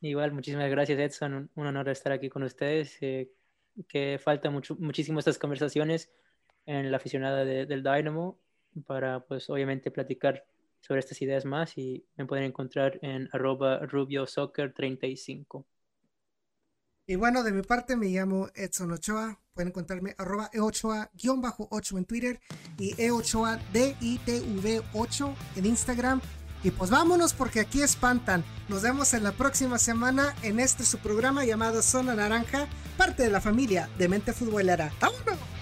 Igual, muchísimas gracias Edson, un, honor estar aquí con ustedes. Eh, que falta mucho, muchísimo estas conversaciones en la aficionada del Dynamo para, pues, obviamente platicar sobre estas ideas más y me pueden encontrar en arroba rubiosoccer35. Y bueno, de mi parte me llamo Edson Ochoa. Pueden encontrarme arroba eochoa-8 en Twitter y eochoa DITV8 en Instagram. Y pues vámonos porque aquí espantan. Nos vemos en la próxima semana en este su programa llamado Zona Naranja, parte de la familia de Mente Futbolera. ¡Vámonos!